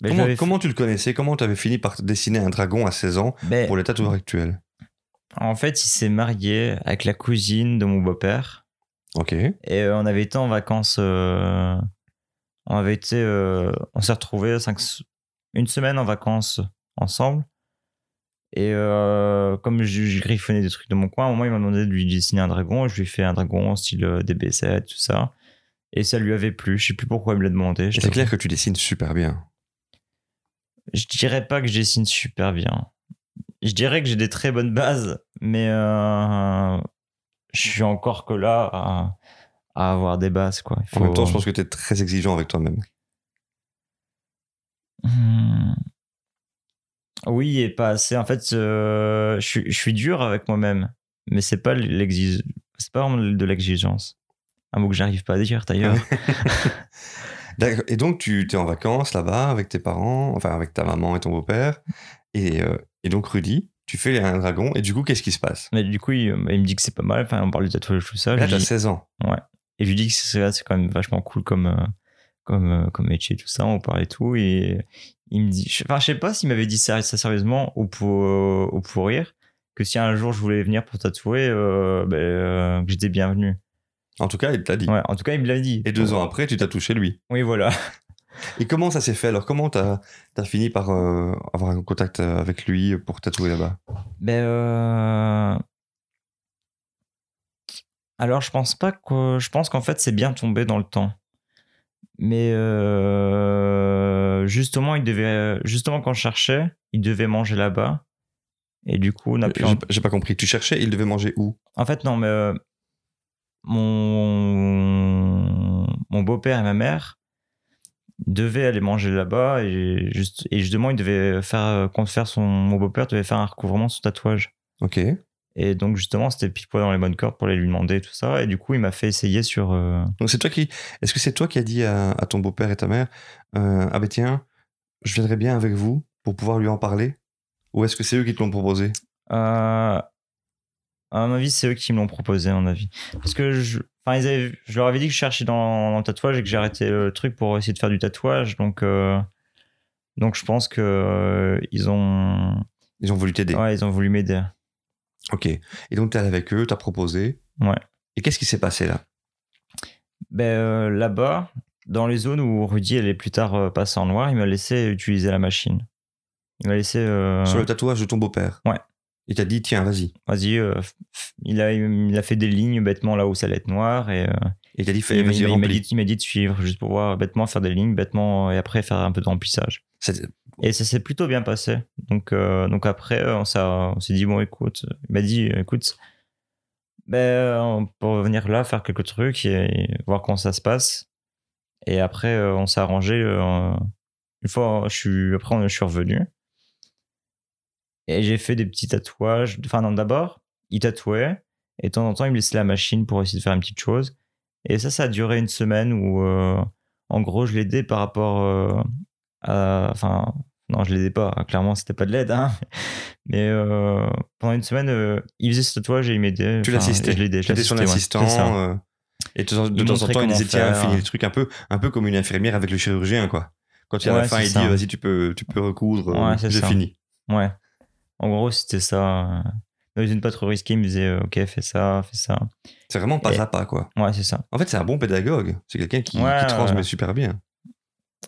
Mais comment, fait- tu le connaissais? Comment tu avais fini par dessiner un dragon à 16 ans Mais- pour les tatoueurs actuels? En fait, il s'est marié avec la cousine de mon beau-père. Ok. Et euh, on avait été en vacances. euh, on avait été. on s'est retrouvés cinq, une semaine en vacances ensemble. Et euh, comme je, je griffonnais des trucs de mon coin, un moment, il m'a demandé de lui dessiner un dragon. Je lui ai fait un dragon style euh, DB7, tout ça. Et ça lui avait plu. Je sais plus pourquoi il me l'a demandé. C'est clair que tu dessines super bien. Je dirais pas que je dessine super bien. Je dirais que j'ai des très bonnes bases, mais euh, je suis encore que là à, à avoir des bases. Quoi. En même temps, je pense que tu es très exigeant avec toi-même. Hmm. Oui, et pas assez. En fait, euh, je, suis- je suis dur avec moi-même, mais c'est pas c'est pas vraiment de l'exigence. Un mot que j'arrive pas à dire d'ailleurs. D'accord. Et donc, tu es en vacances là-bas avec tes parents, enfin avec ta maman et ton beau-père. Et, euh, et donc, Rudy, tu fais un dragon. Et du coup, qu'est-ce qui se passe? Mais du coup, il, il me dit que c'est pas mal. Enfin, on parle du tatouage, tout ça. Là, Je tu as dis- 16 ans. Et je lui dis que c'est c'est quand même vachement cool comme, euh, comme, euh, comme métier, tout ça. On parlait tout. Et il me dit. je- Enfin, je sais pas s'il m'avait dit ça, ça sérieusement ou pour, euh, ou pour rire. Que si un jour je voulais venir pour tatouer, euh, ben, euh, que j'étais bienvenu. En tout cas, il t'a dit. Ouais, en tout cas, il me l'a dit. Et deux ans après, tu t'as touché lui. Oui, voilà. Et comment ça s'est fait Alors, comment t'as as fini par euh, avoir un contact avec lui pour tatouer là-bas? Ben, euh, Alors, je pense pas que. Je pense qu'en fait, c'est bien tombé dans le temps. Mais euh, justement, il devait. Justement, quand je cherchais, il devait manger là-bas. Et du coup, on a pu. en- J'ai pas compris. Tu cherchais, il devait manger où? En fait, non, mais euh, mon, mon beau-père et ma mère devaient aller manger là-bas et, juste, et justement, il devait faire, euh, compte faire son, mon beau-père devait faire un recouvrement de son tatouage. Ok. Et donc, justement, c'était pile poil dans les bonnes cordes pour aller lui demander tout ça. Et du coup, il m'a fait essayer sur. euh, Donc, c'est toi qui. Est-ce que c'est toi qui as dit à, à ton beau-père et ta mère euh, Ah, ben tiens, je viendrai bien avec vous pour pouvoir lui en parler Ou est-ce que c'est eux qui te l'ont proposé? Euh, à mon avis, c'est eux qui me l'ont proposé, à mon avis. Parce que je, enfin, ils avaient- je leur avais dit que je cherchais dans, dans le tatouage et que j'ai arrêté le truc pour essayer de faire du tatouage. Donc, euh, donc je pense que euh, ils ont, Ils ont voulu t'aider. ouais, ils ont voulu m'aider. Ok. Et donc, t'es allé avec eux, t'as proposé. Ouais. Et qu'est-ce qui s'est passé là? Ben, euh, là-bas, dans les zones où Rudy allait plus tard euh, passer en noir, il m'a laissé utiliser la machine. Il m'a laissé. euh, Sur le tatouage de ton beau-père? Ouais. Il t'a dit, tiens, vas-y. Vas-y, il, a, il a fait des lignes bêtement là où ça allait être noir et Et il dit, m'a- vas-y, il dit, il m'a dit de suivre juste pour voir bêtement faire des lignes, bêtement et après faire un peu de remplissage. Et ça s'est plutôt bien passé. Donc, euh, donc après, on s'est, on s'est dit, bon, écoute, il m'a dit, écoute, ben, on peut venir là, faire quelques trucs et voir comment ça se passe. Et après, euh, on s'est arrangé. euh, une fois, je suis, après, je suis revenu. Et j'ai fait des petits tatouages. Enfin, non, d'abord, il tatouait. Et de temps en temps, il me laissait la machine pour essayer de faire une petite chose. Et ça, ça a duré une semaine où, euh, en gros, je l'aidais par rapport euh, à. Enfin, non, je l'aidais pas. Clairement, c'était pas de l'aide. Hein. Mais euh, pendant une semaine, il faisait ce tatouage et il m'aidait. Tu l'assistais. Je l'aidais. je J'étais son ouais. Assistant. et de temps, de Il temps en temps, il disait, tiens, finis le truc un peu, un peu comme une infirmière avec le chirurgien, quoi. Quand il à la Ouais, fin, il dit, vas-y, tu peux, tu peux recoudre, Ouais, c'est j'ai fini. Ouais. En gros, c'était ça. Dans une pas trop risquée, il me disait, euh, ok, fais ça, fais ça. C'est vraiment pas Et- à pas, quoi. Ouais, c'est ça. En fait, c'est un bon pédagogue. C'est quelqu'un qui, Ouais, qui transmet ouais. super bien.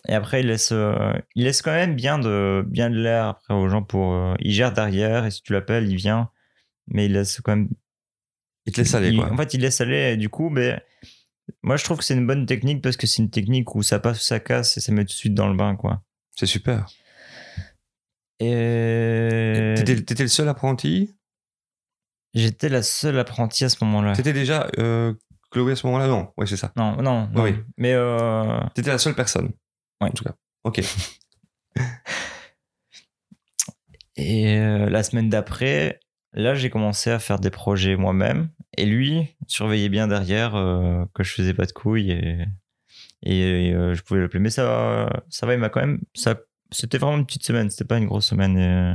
Et après, il laisse, euh, il laisse quand même bien de, bien de l'air après aux gens pour. euh, il gère derrière et si tu l'appelles, il vient. Mais il laisse quand même. Il te laisse aller, il- quoi. En fait, il laisse aller et du coup, ben, moi je trouve que c'est une bonne technique parce que c'est une technique où ça passe ou ça casse et ça met tout de suite dans le bain, quoi. C'est super. Et. T'étais t'étais le seul apprenti? J'étais la seule apprentie à ce moment-là. T'étais déjà euh, Chloé à ce moment-là? Non, oui, c'est ça. Non, non, non. Oui. Mais euh, T'étais la seule personne. Ouais. En tout cas. Ok. Et euh, la semaine d'après, là, j'ai commencé à faire des projets moi-même. Et lui surveillait bien derrière euh, que je faisais pas de couilles et, et, euh, je pouvais l'appeler. Mais ça, ça va, il m'a quand même. Ça, c'était vraiment une petite semaine, c'était pas une grosse semaine. et,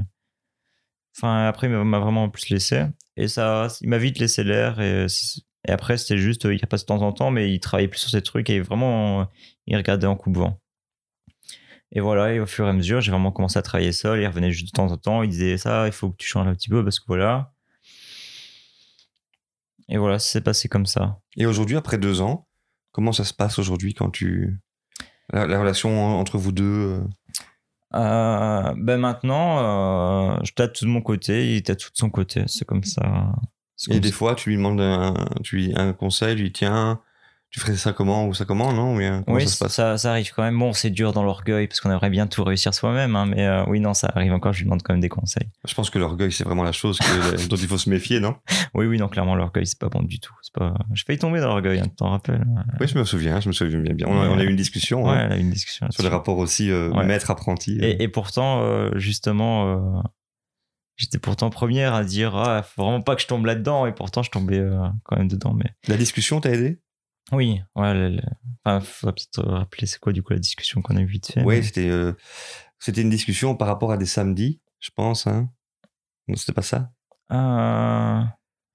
enfin, après, il m'a vraiment plus laissé. Et ça, il m'a vite laissé l'air. Et, après, c'était juste, il repasse de temps en temps, mais il travaillait plus sur ces trucs et vraiment, euh, il regardait en coup de vent. Et voilà, et au fur et à mesure, j'ai vraiment commencé à travailler seul. Il revenait juste de temps en temps. Il disait ça, il faut que tu changes un petit peu parce que voilà. Et voilà, ça s'est passé comme ça. Et aujourd'hui, après deux ans, comment ça se passe aujourd'hui quand tu. La, la relation entre vous deux euh, ben maintenant, euh, je tâte tout de mon côté, il tâte tout de son côté. C'est comme ça. Et comme des ça. fois, tu lui demandes un, tu lui, un conseil, tu lui tiens, tu ferais ça comment ou ça comment, non? Ou bien, Comment oui, ça se passe? ça, ça arrive quand même. Bon, c'est dur dans l'orgueil parce qu'on aimerait bien tout réussir soi-même, hein, mais euh, oui, non, ça arrive encore. Je lui demande quand même des conseils. Je pense que l'orgueil, c'est vraiment la chose que- dont il faut se méfier, non? Oui, oui, non, clairement, l'orgueil, c'est pas bon du tout. C'est pas... Failli tomber dans l'orgueil, hein, tu t'en rappelles Oui, je me souviens, je me souviens bien. bien. On, a, on a eu une discussion Ouais, hein, elle a eu une discussion sur là-dessus. rapports aussi euh, Ouais. maître-apprenti. euh. Et, et pourtant, euh, justement, euh, j'étais pourtant première à dire Ah, faut vraiment pas que je tombe là-dedans. Et pourtant, je tombais euh, quand même dedans. Mais La discussion t'a aidé? Oui, ouais. le- le- Enfin, faut peut-être rappeler c'est quoi du coup la discussion qu'on a eu vite fait. Oui, mais- c'était euh, c'était une discussion par rapport à des samedis, je pense. Hein. Non, c'était pas ça? Euh,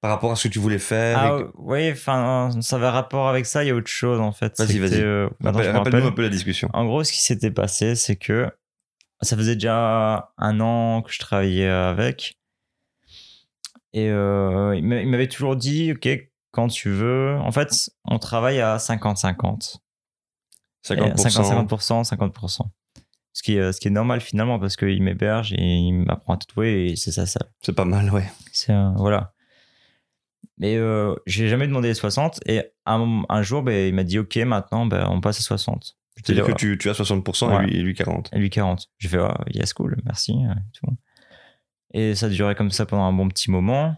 Par rapport à ce que tu voulais faire. Ah et oui, enfin, ça avait rapport avec ça. Il y a autre chose en fait. Vas-y, vas-y. euh, Rappelle- Rappelle-nous rappelle. un peu la discussion. En gros, ce qui s'était passé, c'est que ça faisait déjà un an que je travaillais avec. Et euh, il m'avait toujours dit, OK, quand tu veux. En fait, on travaille à 50-50. Et 50%. 50-50%, 50%. Ce qui, est, ce qui est normal finalement parce qu'il m'héberge et il m'apprend à tatouer et c'est ça, ça. C'est pas mal, ouais. C'est un- voilà. Mais euh, j'ai jamais demandé les 60 et un, un jour, ben, il m'a dit OK, maintenant, ben, on passe à 60. Je te dis, C'est-à-dire que ouais. tu, tu as 60% Ouais. et, lui, et lui 40. Et lui 40. J'ai fait, ah, yes, cool, merci. euh, Et, tout. et ça duré comme ça pendant un bon petit moment.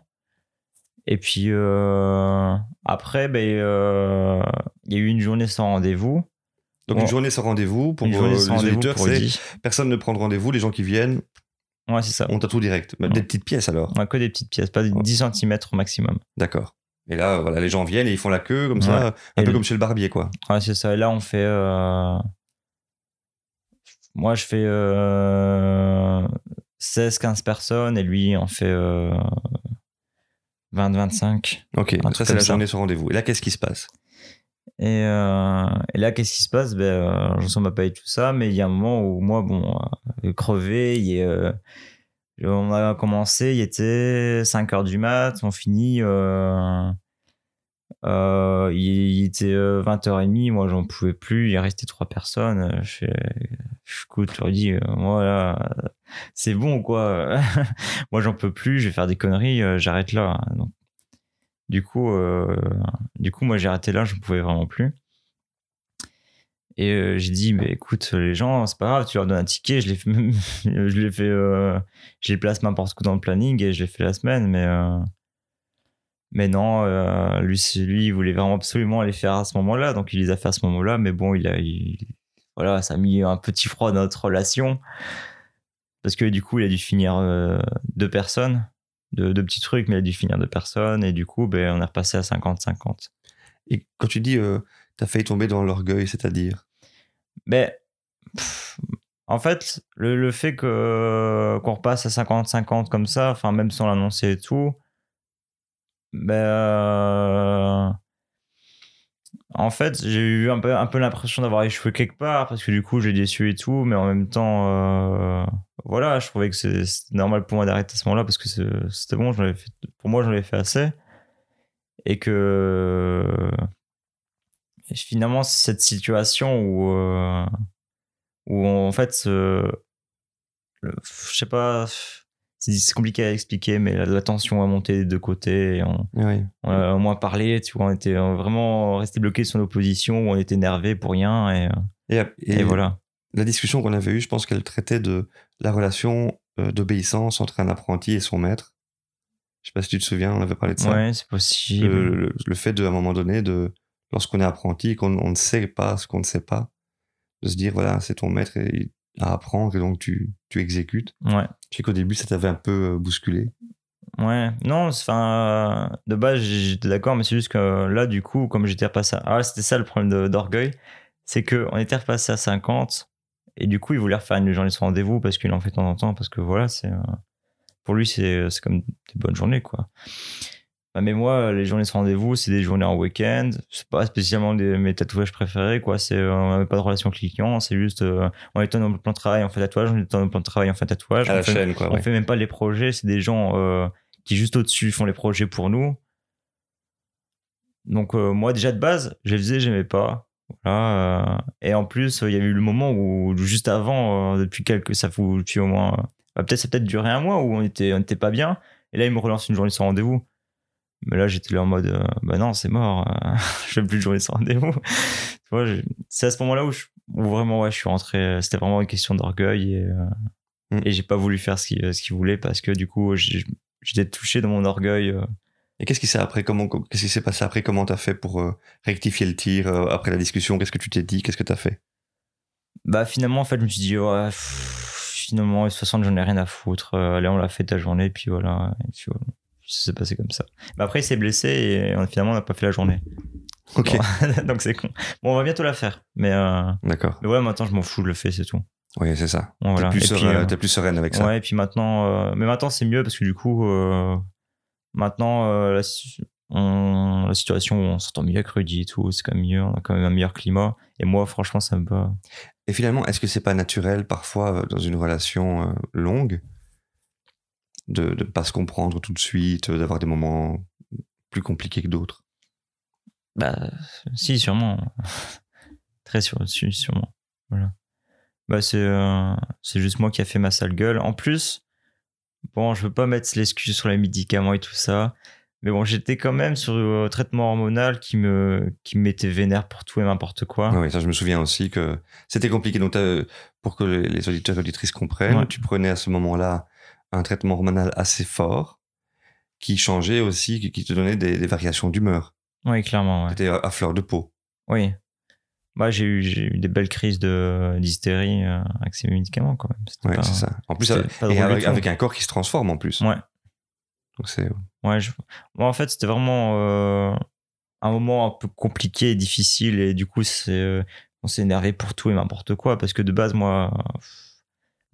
Et puis euh, après, ben, euh, il y a eu une journée sans rendez-vous. Donc Bon. une journée sans rendez-vous, pour une euh, journée les sans rendez-vous auditeurs, c'est personne ne prend de rendez-vous, les gens qui viennent, Ouais, c'est ça. on tatoue direct. Mais Ouais. Des petites pièces alors. A que des petites pièces, pas des Ouais. 10 cm au maximum. D'accord. Et là, voilà, les gens viennent et ils font la queue comme ça, un Et peu le- comme chez le barbier, quoi. Ouais, c'est ça. Et là, on fait. euh, Moi, je fais euh, 16-15 personnes et lui, on fait euh, 20-25. Ok, donc ça c'est la ça. journée sans rendez-vous. Et là, qu'est-ce qui se passe? Et, euh, et là, qu'est-ce qui se passe? Ben, Je reçois ma paye, tout ça, mais il y a un moment où moi, bon, euh, crevé, il est, euh, on a commencé, il était 5 heures du mat, on finit, euh, euh, il, était 20h30, moi j'en pouvais plus, il restait trois personnes. euh, Je fais, écoute, je leur dis, euh, moi là, c'est bon quoi, moi j'en peux plus, je vais faire des conneries, euh, j'arrête là. Donc, du coup, euh, du coup, moi j'ai arrêté là, je ne pouvais vraiment plus. Et euh, j'ai dit, mais écoute, les gens, c'est pas grave, tu leur donnes un ticket. Je même- je fait, euh, je les place n'importe où dans le planning et je l'ai fait la semaine, mais, euh, mais non, euh, lui, lui, il voulait vraiment absolument les faire à ce moment-là, donc il les a fait à ce moment-là, mais bon, il a, il- voilà, ça a mis un petit froid dans notre relation. Parce que du coup, il a dû finir euh, deux personnes, deux, deux petits trucs, mais il a dû finir deux personnes. Et du coup, ben, on est repassé à 50-50. Et quand tu dis, euh, t'as failli tomber dans l'orgueil, c'est-à-dire? Pff, en fait, le, le fait que qu'on repasse à 50-50 comme ça, enfin même sans l'annoncer et tout, ben euh, en fait, j'ai eu un peu, un peu l'impression d'avoir échoué quelque part parce que du coup, j'ai déçu et tout, mais en même temps, euh, voilà, je trouvais que c'est- normal pour moi d'arrêter à ce moment-là parce que c'était bon, pour moi, j'en avais fait assez. Et que finalement, cette situation où euh, où en fait, je sais pas, c'est compliqué à expliquer, mais la, la tension a monté des deux côtés. Et on, Oui. on a au moins parlé, tu vois, on était euh, vraiment resté bloqué sur nos positions, on était énervé pour rien, et, euh, Et, et et voilà. la discussion qu'on avait eue, je pense qu'elle traitait de la relation euh, d'obéissance entre un apprenti et son maître. Je sais pas si tu te souviens, on avait parlé de ça. Ouais, c'est possible. le, le- le fait de, à un moment donné, de, lorsqu'on est apprenti, qu'on on ne sait pas ce qu'on ne sait pas, de se dire, voilà, c'est ton maître et- à apprendre et donc tu, tu exécutes. Ouais. Je sais qu'au début, ça t'avait un peu euh, bousculé. Ouais, non, enfin, euh, de base, j'étais d'accord, mais c'est juste que là, du coup, comme j'étais repassé à... Ah, c'était ça le problème de- d'orgueil, c'est qu'on était repassé à 50, et du coup, il voulait refaire une journée sans rendez-vous parce qu'il en fait de temps en temps, parce que voilà, c'est... euh, Pour lui, c'est comme des bonnes journées, quoi. Bah, mais moi, les journées sans rendez-vous, c'est des journées en week-end. C'est pas spécialement des, mes tatouages préférés, quoi. C'est, euh, on n'avait pas de relation client, c'est juste, euh, on est dans notre plan de travail, on fait tatouage, on est dans notre plan de travail, on fait tatouage. À on la fait- chaîne, quoi. on ouais. fait même pas les projets, c'est des gens euh, qui juste au-dessus font les projets pour nous. Donc euh, moi déjà de base, je les faisais, j'aimais pas. Voilà, et en plus, il y a eu le moment où juste avant, depuis quelques, ça depuis au moins, bah, peut-être ça a peut-être duré un mois où on était, on était pas bien. Et là, il me relance une journée sans rendez-vous. Mais là, j'étais là en mode, euh, bah non, c'est mort, euh, je fais plus de journée sans rendez-vous. tu vois, j'ai- c'est à ce moment-là où, je- où vraiment, ouais, je suis rentré. C'était vraiment une question d'orgueil et, euh, Mm. et j'ai pas voulu faire ce qu'il ce voulait parce que du coup, j'étais touché dans mon orgueil. euh. Et qu'est-ce qui s'est après comment Qu'est-ce qui s'est passé après? Comment t'as fait pour euh, rectifier le tir euh, après la discussion? Qu'est-ce que tu t'es dit? Qu'est-ce que t'as fait? Bah finalement, en fait, je me suis dit, ouais, pff, finalement, 60, j'en ai rien à foutre. Euh, allez, on l'a fait ta journée, puis voilà. Et puis, voilà. Ça s'est passé comme ça. Mais après, il s'est blessé et on- finalement, on n'a pas fait la journée. Ok. Bon, Donc c'est con. Bon, on va bientôt la faire. Mais, euh, D'accord. mais ouais, maintenant, je m'en fous, je le fais, c'est tout. Oui, c'est ça. Bon, voilà. T'es plus, euh, t'es plus sereine avec ça. Ouais, et puis maintenant, euh, mais maintenant c'est mieux parce que du coup, euh, maintenant euh, la, si- on- la situation, on s'entend mieux avec Rudy et tout, c'est quand même mieux, on a quand même un meilleur climat. Et moi, franchement, ça me va. Et finalement, est-ce que c'est pas naturel parfois euh, dans une relation euh, longue de ne pas se comprendre tout de suite, euh, d'avoir des moments plus compliqués que d'autres Bah, si, sûrement. Très sûr, si, sûrement. Voilà. Bah, c'est euh, juste moi qui a fait ma sale gueule. En plus, bon, je veux pas mettre l'excuse sur les médicaments et tout ça. Mais bon, j'étais quand même sur un traitement hormonal qui me, qui me mettait vénère pour tout et n'importe quoi. Ah Oui, ça je me souviens aussi que c'était compliqué. Donc t'as- pour que les les auditeurs et auditrices comprennent, Ouais. tu prenais à ce moment-là un traitement hormonal assez fort qui changeait aussi, qui- qui te donnait des, des variations d'humeur. Oui, clairement. Ouais. C'était à, à fleur de peau. Oui. Bah, j'ai eu, eu des belles crises d'hystérie euh, avec ces médicaments quand même. Ouais, c'est ça. En plus, c'était avec, et avec, un corps qui se transforme en plus. Ouais. Donc c'est Ouais, je... Moi, en fait, c'était vraiment euh, un moment un peu compliqué et difficile. Et du coup, c'est, euh, on s'est énervé pour tout et n'importe quoi. Parce que de base, moi, euh,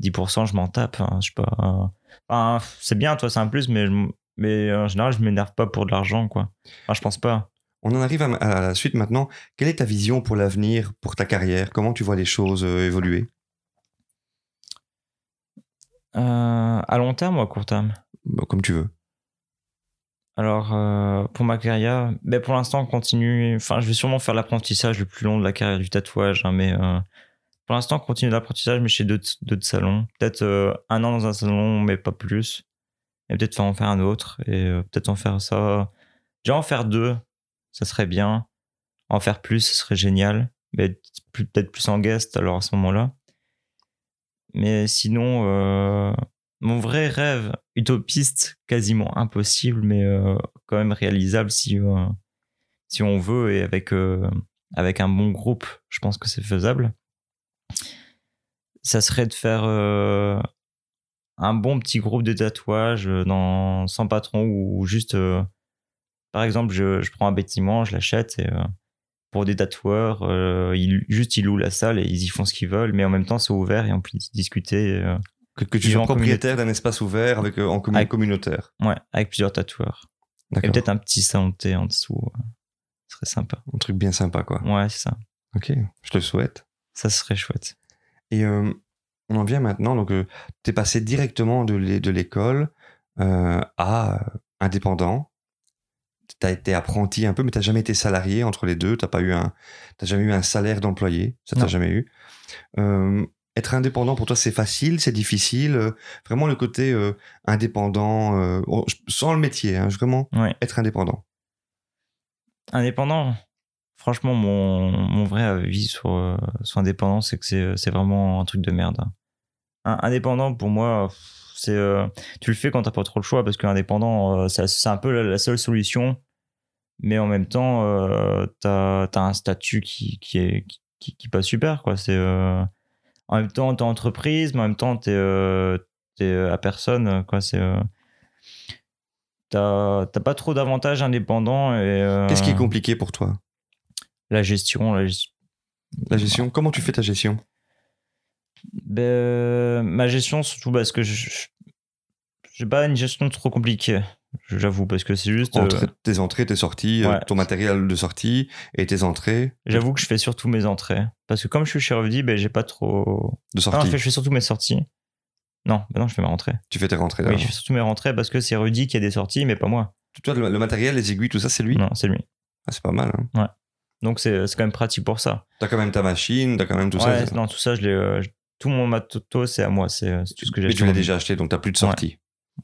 10%, je m'en tape. hein, je sais pas. Enfin, c'est bien, toi, c'est un plus, mais, je- mais en général, je m'énerve pas pour de l'argent, quoi. Enfin, je pense pas. On en arrive à, à la suite maintenant. Quelle est ta vision pour l'avenir, pour ta carrière? Comment tu vois les choses euh, évoluer? Euh, à long terme ou à court terme? Bah, Comme tu veux. Alors, euh, pour ma carrière, ben pour l'instant, on continue. Enfin, je vais sûrement faire l'apprentissage le plus long de la carrière du tatouage, hein, mais pour l'instant, on continue l'apprentissage, mais chez d'autres d'autres salons. Peut-être euh, un an dans un salon, mais pas plus. Et peut-être en faire un autre, et euh, peut-être en faire ça. Déjà, en faire deux, ça serait bien. En faire plus, ce serait génial. Mais peut-être plus en guest, alors à ce moment-là. Mais sinon, euh, mon vrai rêve, utopiste, quasiment impossible, mais quand même réalisable si, si on veut et avec, avec un bon groupe, je pense que c'est faisable. Ça serait de faire euh, un bon petit groupe de tatouages euh, dans, sans patron ou juste, euh, par exemple, je, je prends un bâtiment, je l'achète et pour des tatoueurs, ils, juste ils louent la salle et ils y font ce qu'ils veulent, mais en même temps c'est ouvert et on peut discuter. Que, que tu sois propriétaire d'un espace ouvert avec, en commun- Avec- communautaire. Ouais, avec plusieurs tatoueurs. Et peut-être un petit salon de thé en dessous. Ce serait sympa. Un truc bien sympa, quoi. Ouais, c'est ça. Ok, je te le souhaite. Ça serait chouette. Et euh, on en vient maintenant, donc tu es passé directement de l'é- de l'école euh, à euh, indépendant. Tu as été apprenti un peu, mais tu jamais été salarié entre les deux. Tu t'as jamais eu un salaire d'employé. Ça, tu Non. jamais eu. Euh, être indépendant, pour toi, c'est facile, c'est difficile. euh, Vraiment le côté euh, indépendant, euh, oh, sans le métier, hein, vraiment Ouais. être indépendant. Indépendant, franchement, mon, mon vrai avis sur, euh, sur indépendant, c'est que c'est c'est vraiment un truc de merde. indépendant, pour moi, c'est euh, tu le fais quand t'as pas trop le choix, parce qu'indépendant, euh, c'est un peu la, seule solution. Mais en même temps, euh, t'as as un statut qui, qui est qui, qui super, quoi. C'est euh, en même temps t'es entreprise, mais en même temps t'es euh, t'es à personne, quoi. C'est euh, t'as pas trop d'avantages indépendants et euh, Qu'est-ce qui est compliqué pour toi? La gestion, la gestion. La gestion Comment tu fais ta gestion? Ben, ma gestion, surtout parce que je j'ai pas une gestion trop compliquée, j'avoue, parce que c'est juste. euh, tes entrées, tes sorties, euh, Ouais. ton matériel de sortie et tes entrées J'avoue que je fais surtout mes entrées. Parce que comme je suis chez Revdi, ben, j'ai pas trop. de Non, sortie. en fait, je fais surtout mes sorties. Non, ben non, je fais mes rentrées. Tu fais tes rentrées. Oui, je fais surtout mes rentrées parce que c'est Rudy qui a des sorties, mais pas moi. Toi, le, le matériel, les aiguilles, tout ça, c'est lui? Non, c'est lui. Ah, C'est pas mal. Hein. Donc c'est quand même pratique pour ça. T'as quand même ta machine, t'as quand même tout ouais, ça. non, tout ça, je l'ai. euh, je- tout mon matos, c'est à moi. C'est c'est tout ce que j'ai Mais tu l'as déjà acheté, donc t'as plus de sortie.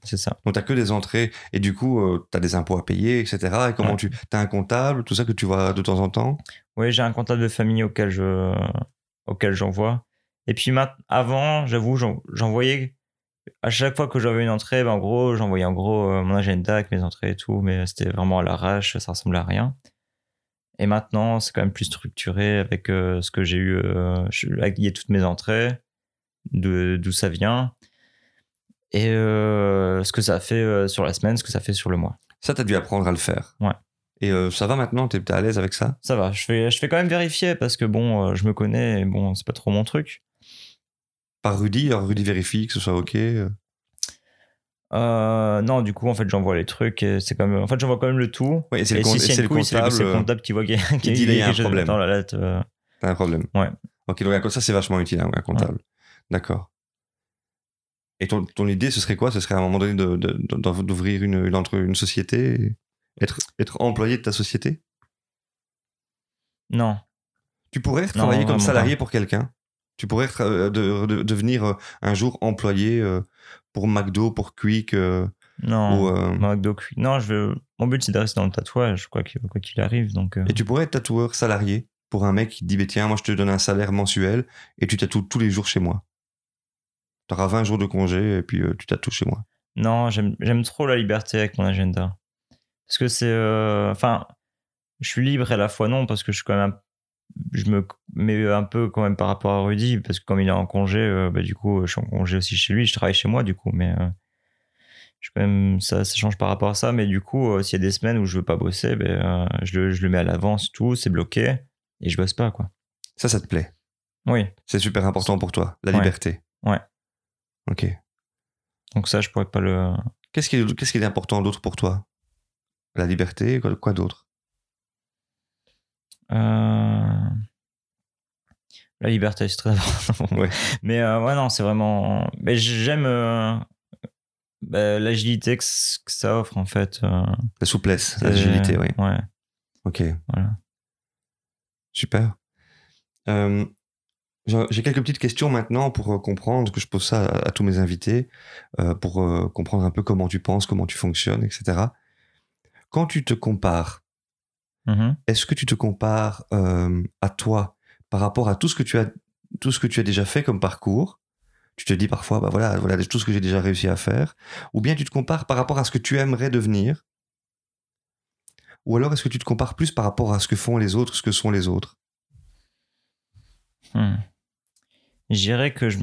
C'est ça. Donc t'as que des entrées et du coup, euh, t'as des impôts à payer, etc. Et comment Ouais. tu. T'as un comptable, tout ça que tu vois de temps en temps? Oui, j'ai un comptable de famille auquel je auquel j'envoie. Et puis mat- avant, j'avoue, j'en- j'envoyais à chaque fois que j'avais une entrée, ben, en gros, j'envoyais en gros euh, mon agenda avec mes entrées et tout, mais c'était vraiment à l'arrache, ça ressemblait à rien. Et maintenant, c'est quand même plus structuré avec euh, ce que j'ai eu. je- il y a toutes mes entrées, d'où ça vient. et euh, ce que ça fait euh, sur la semaine, ce que ça fait sur le mois. Ça, tu as dû apprendre à le faire. Ouais. Et euh, ça va maintenant? Tu es, à l'aise avec ça? Ça va, je fais, je fais quand même vérifier parce que bon, euh, je me connais et bon, c'est pas trop mon truc. Par Rudy, alors Rudy vérifie que ce soit OK. euh. Euh, non, du coup, en fait, j'envoie les trucs et c'est comme. En fait, j'envoie quand même le tout. Et c'est le, et si c'est le couille, comptable. c'est le euh, comptable qui voit qu'il y a, qu'il dit, il y a un problème. lettre. euh. T'as un problème. Ouais. Ok, donc ça, c'est vachement utile, hein, un comptable. D'accord. Et ton, ton idée, ce serait quoi? Ce serait à un moment donné de- de- de- d'ouvrir une, une, entre- une société être, être employé de ta société? Non. Tu pourrais travailler comme salarié pour quelqu'un Tu pourrais de- de- devenir un jour employé pour McDo, pour Quick euh, Non. ou, euh, McDo, Quick. Non, je veux... mon but c'est de rester dans le tatouage, quoi qu'il arrive. Donc, euh, Et tu pourrais être tatoueur salarié pour un mec qui te dit bah, Tiens, moi je te donne un salaire mensuel et tu tatoues tous les jours chez moi. Tu auras 20 jours de congé et puis tu tatoues chez moi. Non, j'aime trop la liberté avec mon agenda. Parce que c'est. euh, Enfin, je suis libre et à la fois non, parce que je suis quand même. un- Je me mets un peu quand même par rapport à Rudy, parce que comme il est en congé, euh, bah, du coup, je suis en congé aussi chez lui, je travaille chez moi, du coup, mais. euh, je quand même, ça, ça change par rapport à ça, mais du coup, euh, s'il y a des semaines où je veux pas bosser, ben, euh, je, le, je le mets à l'avance, tout, c'est bloqué, et je bosse pas, quoi. Ça, ça te plaît? Oui, C'est super important pour toi, la Ouais. liberté. Ouais. Ok. donc ça, je pourrais pas le. Qu'est-ce qui, est- qu'est-ce qui est important d'autre pour toi? La liberté, quoi, quoi d'autre? Euh, La liberté, c'est très important. Ouais. Mais euh, ouais, non, c'est vraiment. Mais j'aime euh, bah, l'agilité que, ça offre, en fait. euh, La souplesse, l'agilité, oui. Ouais. Ok. Voilà. Super. Euh, j'ai quelques petites questions maintenant pour euh, comprendre, que je pose ça à, à tous mes invités, euh, pour euh, comprendre un peu comment tu penses, comment tu fonctionnes, etc. Quand tu te compares, Mhm. est-ce que tu te compares euh, à toi par rapport à tout ce que tu as, tout ce que tu as déjà fait comme parcours? Tu te dis parfois, bah voilà, voilà tout ce que j'ai déjà réussi à faire. Ou bien tu te compares par rapport à ce que tu aimerais devenir? Ou alors est-ce que tu te compares plus par rapport à ce que font les autres, ce que sont les autres? Hmm. Je dirais que je,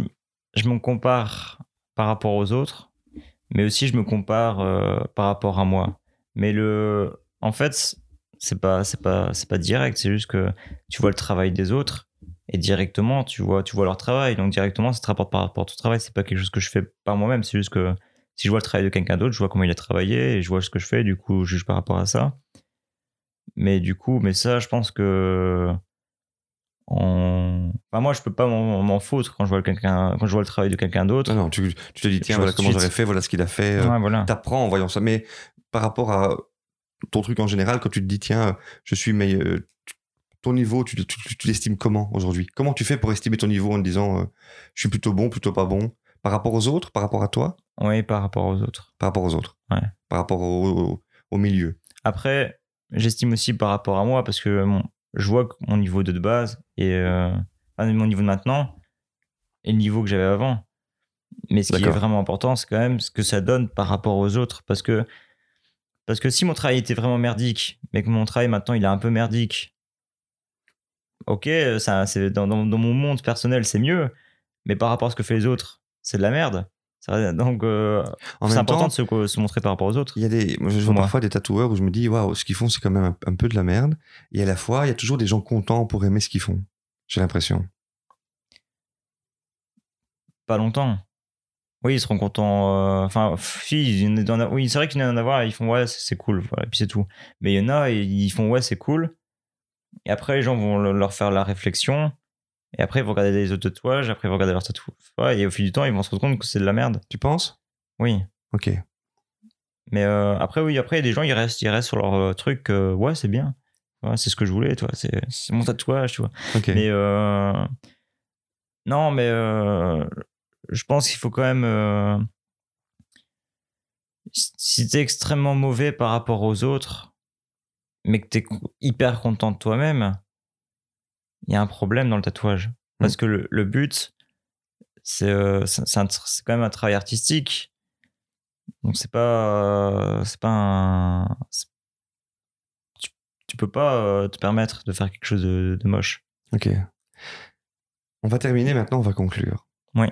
je me compare par rapport aux autres, mais aussi je me compare euh, par rapport à moi. Mais le, en fait, c'est pas, c'est pas, c'est pas direct. C'est juste que tu vois le travail des autres et directement tu vois, tu vois leur travail. Donc directement, ça te rapporte par rapport à ton travail. C'est pas quelque chose que je fais par moi-même. C'est juste que si je vois le travail de quelqu'un d'autre, je vois comment il a travaillé et je vois ce que je fais. Du coup, je juge par rapport à ça. Mais du coup, mais ça, je pense que en... Enfin, moi, je peux pas m'en foutre quand je vois quelqu'un, quand je vois le travail de quelqu'un d'autre. Non, non, tu, tu te dis, tiens, voilà comment j'aurais fait, voilà ce qu'il a fait. euh, Ouais, voilà. T'apprends en voyant ça. Mais par rapport à ton truc en général, quand tu te dis, tiens, je suis meilleur, ton niveau, tu, tu, tu- tu l'estimes comment aujourd'hui? Comment tu fais pour estimer ton niveau en te disant, euh, je suis plutôt bon, plutôt pas bon? Par rapport aux autres, par rapport à toi, Oui, par rapport aux autres. par rapport aux autres Ouais. Par rapport au, au- au milieu Après, j'estime aussi par rapport à moi parce que je vois que mon niveau de base et euh, enfin, mon niveau de maintenant et le niveau que j'avais avant. Mais ce qui est vraiment important, c'est quand même ce que ça donne par rapport aux autres. Parce que, parce que si mon travail était vraiment merdique, mais que mon travail maintenant il est un peu merdique, ok, ça, c'est dans, dans, dans mon monde personnel c'est mieux, mais par rapport à ce que fait les autres, c'est de la merde. Donc, euh, c'est important temps, de se, se montrer par rapport aux autres. il y a des, moi, je vois Moi. parfois des tatoueurs où je me dis, waouh, ce qu'ils font, c'est quand même un, un peu de la merde. Et à la fois, il y a toujours des gens contents pour aimer ce qu'ils font. J'ai l'impression. pas longtemps. Oui, ils seront contents. euh, Enfin, pff, si, en oui, c'est vrai qu'il y en a voir, ils font ouais, c'est cool, voilà, et puis c'est tout. Mais il y en a, ils font ouais, c'est cool. Et après, les gens vont le- leur faire la réflexion. Et après, ils vont regarder les autres tatouages, après, ils vont regarder leurs tatouages. Ouais, et au fil du temps, ils vont se rendre compte que c'est de la merde. Tu penses? Oui. Ok. Mais euh, après, oui, après, il y a des gens, ils restent, ils restent sur leur euh, truc. euh, ouais, c'est bien. Ouais, c'est ce que je voulais, toi. C'est c'est mon tatouage, tu vois. Ok. Mais euh, non, mais euh, je pense qu'il faut quand même. euh, si t'es extrêmement mauvais par rapport aux autres, mais que t'es hyper content de toi-même, il y a un problème dans le tatouage. Parce que le, le but, c'est euh, c'est quand même un travail artistique. Donc c'est pas. euh, c'est pas un. tu peux pas euh, te permettre de faire quelque chose de- de moche. Ok. On va terminer maintenant, on va conclure. Oui.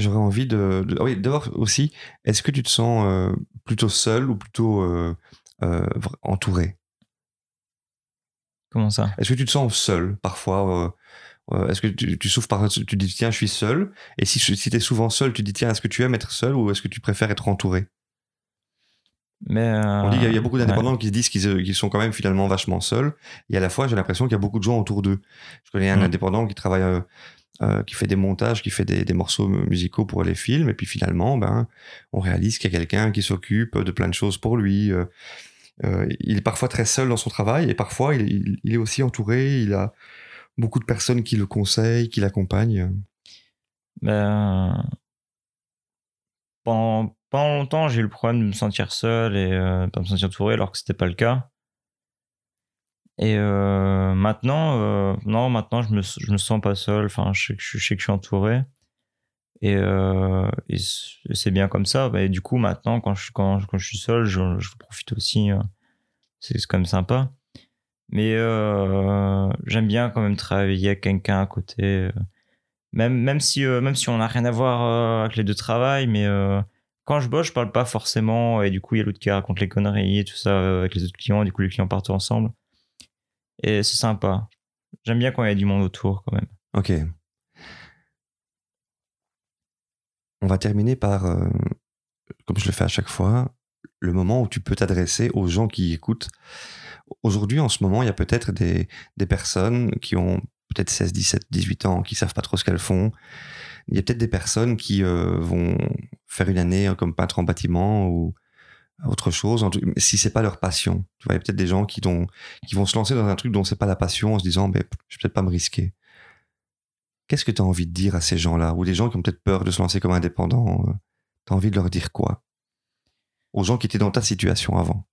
J'aurais envie de. de- ah oui, d'abord aussi, est-ce que tu te sens euh, plutôt seul ou plutôt euh, euh, entouré? Comment ça? Est-ce que tu te sens seul parfois Est-ce que tu, tu souffres par. Tu dis, tiens, je suis seul. Et si, si tu es souvent seul, tu dis, tiens, est-ce que tu aimes être seul ou est-ce que tu préfères être entouré? Mais euh, On dit qu'il y a- il y a beaucoup ouais. d'indépendants qui se disent qu'ils qu'ils sont quand même finalement vachement seuls. Et à la fois, j'ai l'impression qu'il y a beaucoup de gens autour d'eux. Je connais un Mm. indépendant qui travaille, euh, qui fait des montages, qui fait des, morceaux musicaux pour les films. Et puis finalement, ben, on réalise qu'il y a quelqu'un qui s'occupe de plein de choses pour lui. Euh, euh, il est parfois très seul dans son travail et parfois il, est aussi entouré. Il a beaucoup de personnes qui le conseillent, qui l'accompagnent. Ben, pendant, pendant longtemps, j'ai eu le problème de me sentir seul et euh, pas me sentir entouré alors que c'était pas le cas. Et euh, maintenant, euh, non, maintenant je me, je me sens pas seul. Enfin, je sais que je, suis entouré. Et, euh, et c'est bien comme ça. Et du coup, maintenant, quand je, quand, quand je suis seul, je, je profite aussi. C'est quand même sympa. Mais j'aime bien quand même travailler avec quelqu'un à côté. même, même, si, même si on n'a rien à voir avec les deux travails, mais quand je bosse, je parle pas forcément. Et du coup, il y a l'autre qui raconte les conneries et tout ça avec les autres clients. Du coup, les clients partent ensemble. Et c'est sympa. J'aime bien quand il y a du monde autour quand même. Ok. On va terminer par, euh, comme je le fais à chaque fois, le moment où tu peux t'adresser aux gens qui écoutent. Aujourd'hui, en ce moment, il y a peut-être des, des personnes qui ont peut-être 16, 17, 18 ans, qui savent pas trop ce qu'elles font. Il y a peut-être des personnes qui euh, vont faire une année euh, comme peintre en bâtiment ou autre chose, si c'est pas leur passion. Il y a peut-être des gens qui, vont se lancer dans un truc dont c'est pas la passion en se disant, ben, je vais peut-être pas me risquer. Qu'est-ce que tu as envie de dire à ces gens-là? Ou des gens qui ont peut-être peur de se lancer comme indépendants Tu as envie de leur dire quoi? Aux gens qui étaient dans ta situation avant.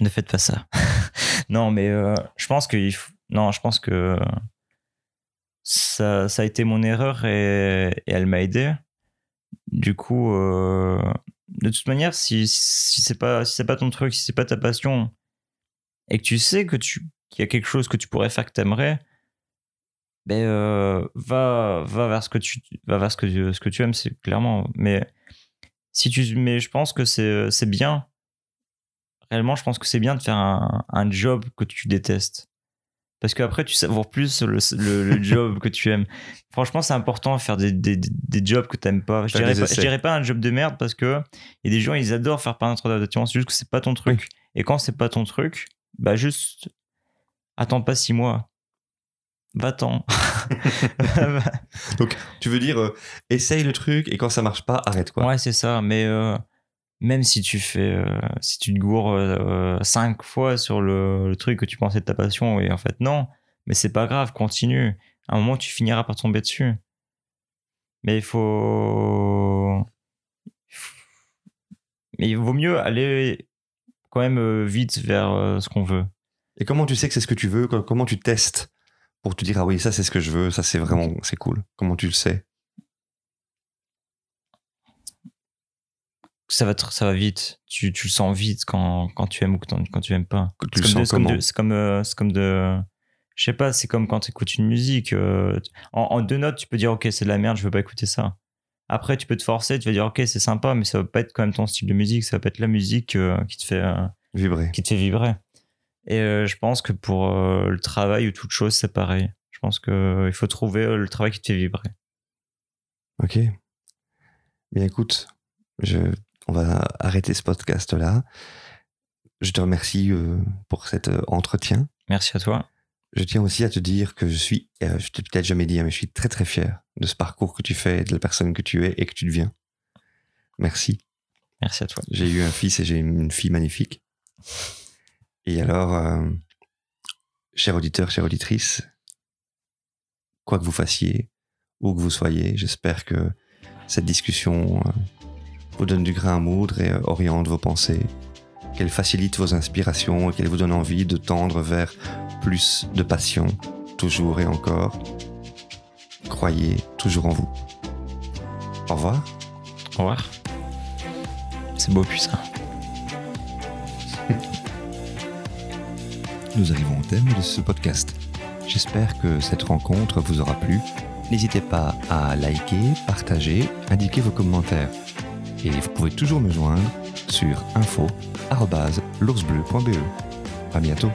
Ne faites pas ça. non, mais euh, je pense que non, je pense que ça, ça a été mon erreur et elle m'a aidé. Du coup, euh, de toute manière, si, c'est pas si pas ton truc, si c'est pas ta passion, et que tu sais que tu qu'il y a quelque chose que tu pourrais faire que t'aimerais, ben euh, va va vers ce que tu va vers ce que ce que tu aimes, c'est clairement. Mais si tu mais je pense que c'est bien réellement, je pense que c'est bien de faire un job que tu détestes. Parce qu'après, tu savoures plus le, le- le job que tu aimes. Franchement, c'est important de faire des, des, des jobs que tu n'aimes pas. Je dirais pas, je dirais pas un job de merde parce que il y a des gens, ils adorent faire peintre d'adaptation. C'est juste que c'est pas ton truc. Et quand c'est pas ton truc, bah juste attends pas six mois. Va-t'en. Donc, tu veux dire, euh, essaye le truc et quand ça marche pas, arrête quoi. Ouais, c'est ça. Mais euh, même si tu fais, euh, si tu te gourres euh, cinq fois sur le, truc que tu pensais de ta passion et en fait non, mais c'est pas grave, continue. À un moment, tu finiras par tomber dessus. Mais il faut, mais il vaut mieux aller quand même euh, vite vers ce qu'on veut. Et comment tu sais que c'est ce que tu veux? Co- Comment tu testes pour te dire, ah oui, ça c'est ce que je veux, ça c'est vraiment, c'est cool. Comment tu le sais? Ça va, ça va vite. Tu, tu le sens vite quand, quand tu aimes ou quand, quand tu aimes pas. Tu C'est comme de- sens c'est comme comment de- C'est comme, euh, c'est comme de. Je sais pas, c'est comme quand tu écoutes une musique. euh, en, en deux notes, tu peux dire, ok, c'est de la merde, je veux pas écouter ça. Après, tu peux te forcer, tu vas dire, ok, c'est sympa, mais ça va pas être quand même ton style de musique, ça va pas être la musique euh, qui, te fait, Vibrer. qui te fait vibrer. Et je pense que pour le travail ou toute chose, c'est pareil. Je pense qu'il faut trouver le travail qui te fait vibrer. Ok. Bien écoute, je, on va arrêter ce podcast là. Je te remercie euh, pour cet euh, entretien. Merci à toi. Je tiens aussi à te dire que je suis, euh, je t'ai peut-être jamais dit, hein, mais je suis très très fier de ce parcours que tu fais, de la personne que tu es et que tu deviens. Merci. Merci à toi. J'ai eu un fils et j'ai une fille magnifique. Et alors, euh, chers auditeurs, chères auditrices, quoi que vous fassiez, où que vous soyez, j'espère que cette discussion vous donne du grain à moudre et euh, oriente vos pensées, qu'elle facilite vos inspirations et qu'elle vous donne envie de tendre vers plus de passion, toujours et encore. Croyez toujours en vous. Au revoir. Au revoir. C'est beau, puis ça. Nous arrivons au terme de ce podcast. J'espère que cette rencontre vous aura plu N'hésitez pas à liker, partager, indiquer vos commentaires. Et vous pouvez toujours me joindre sur info.l'oursbleu.be. À bientôt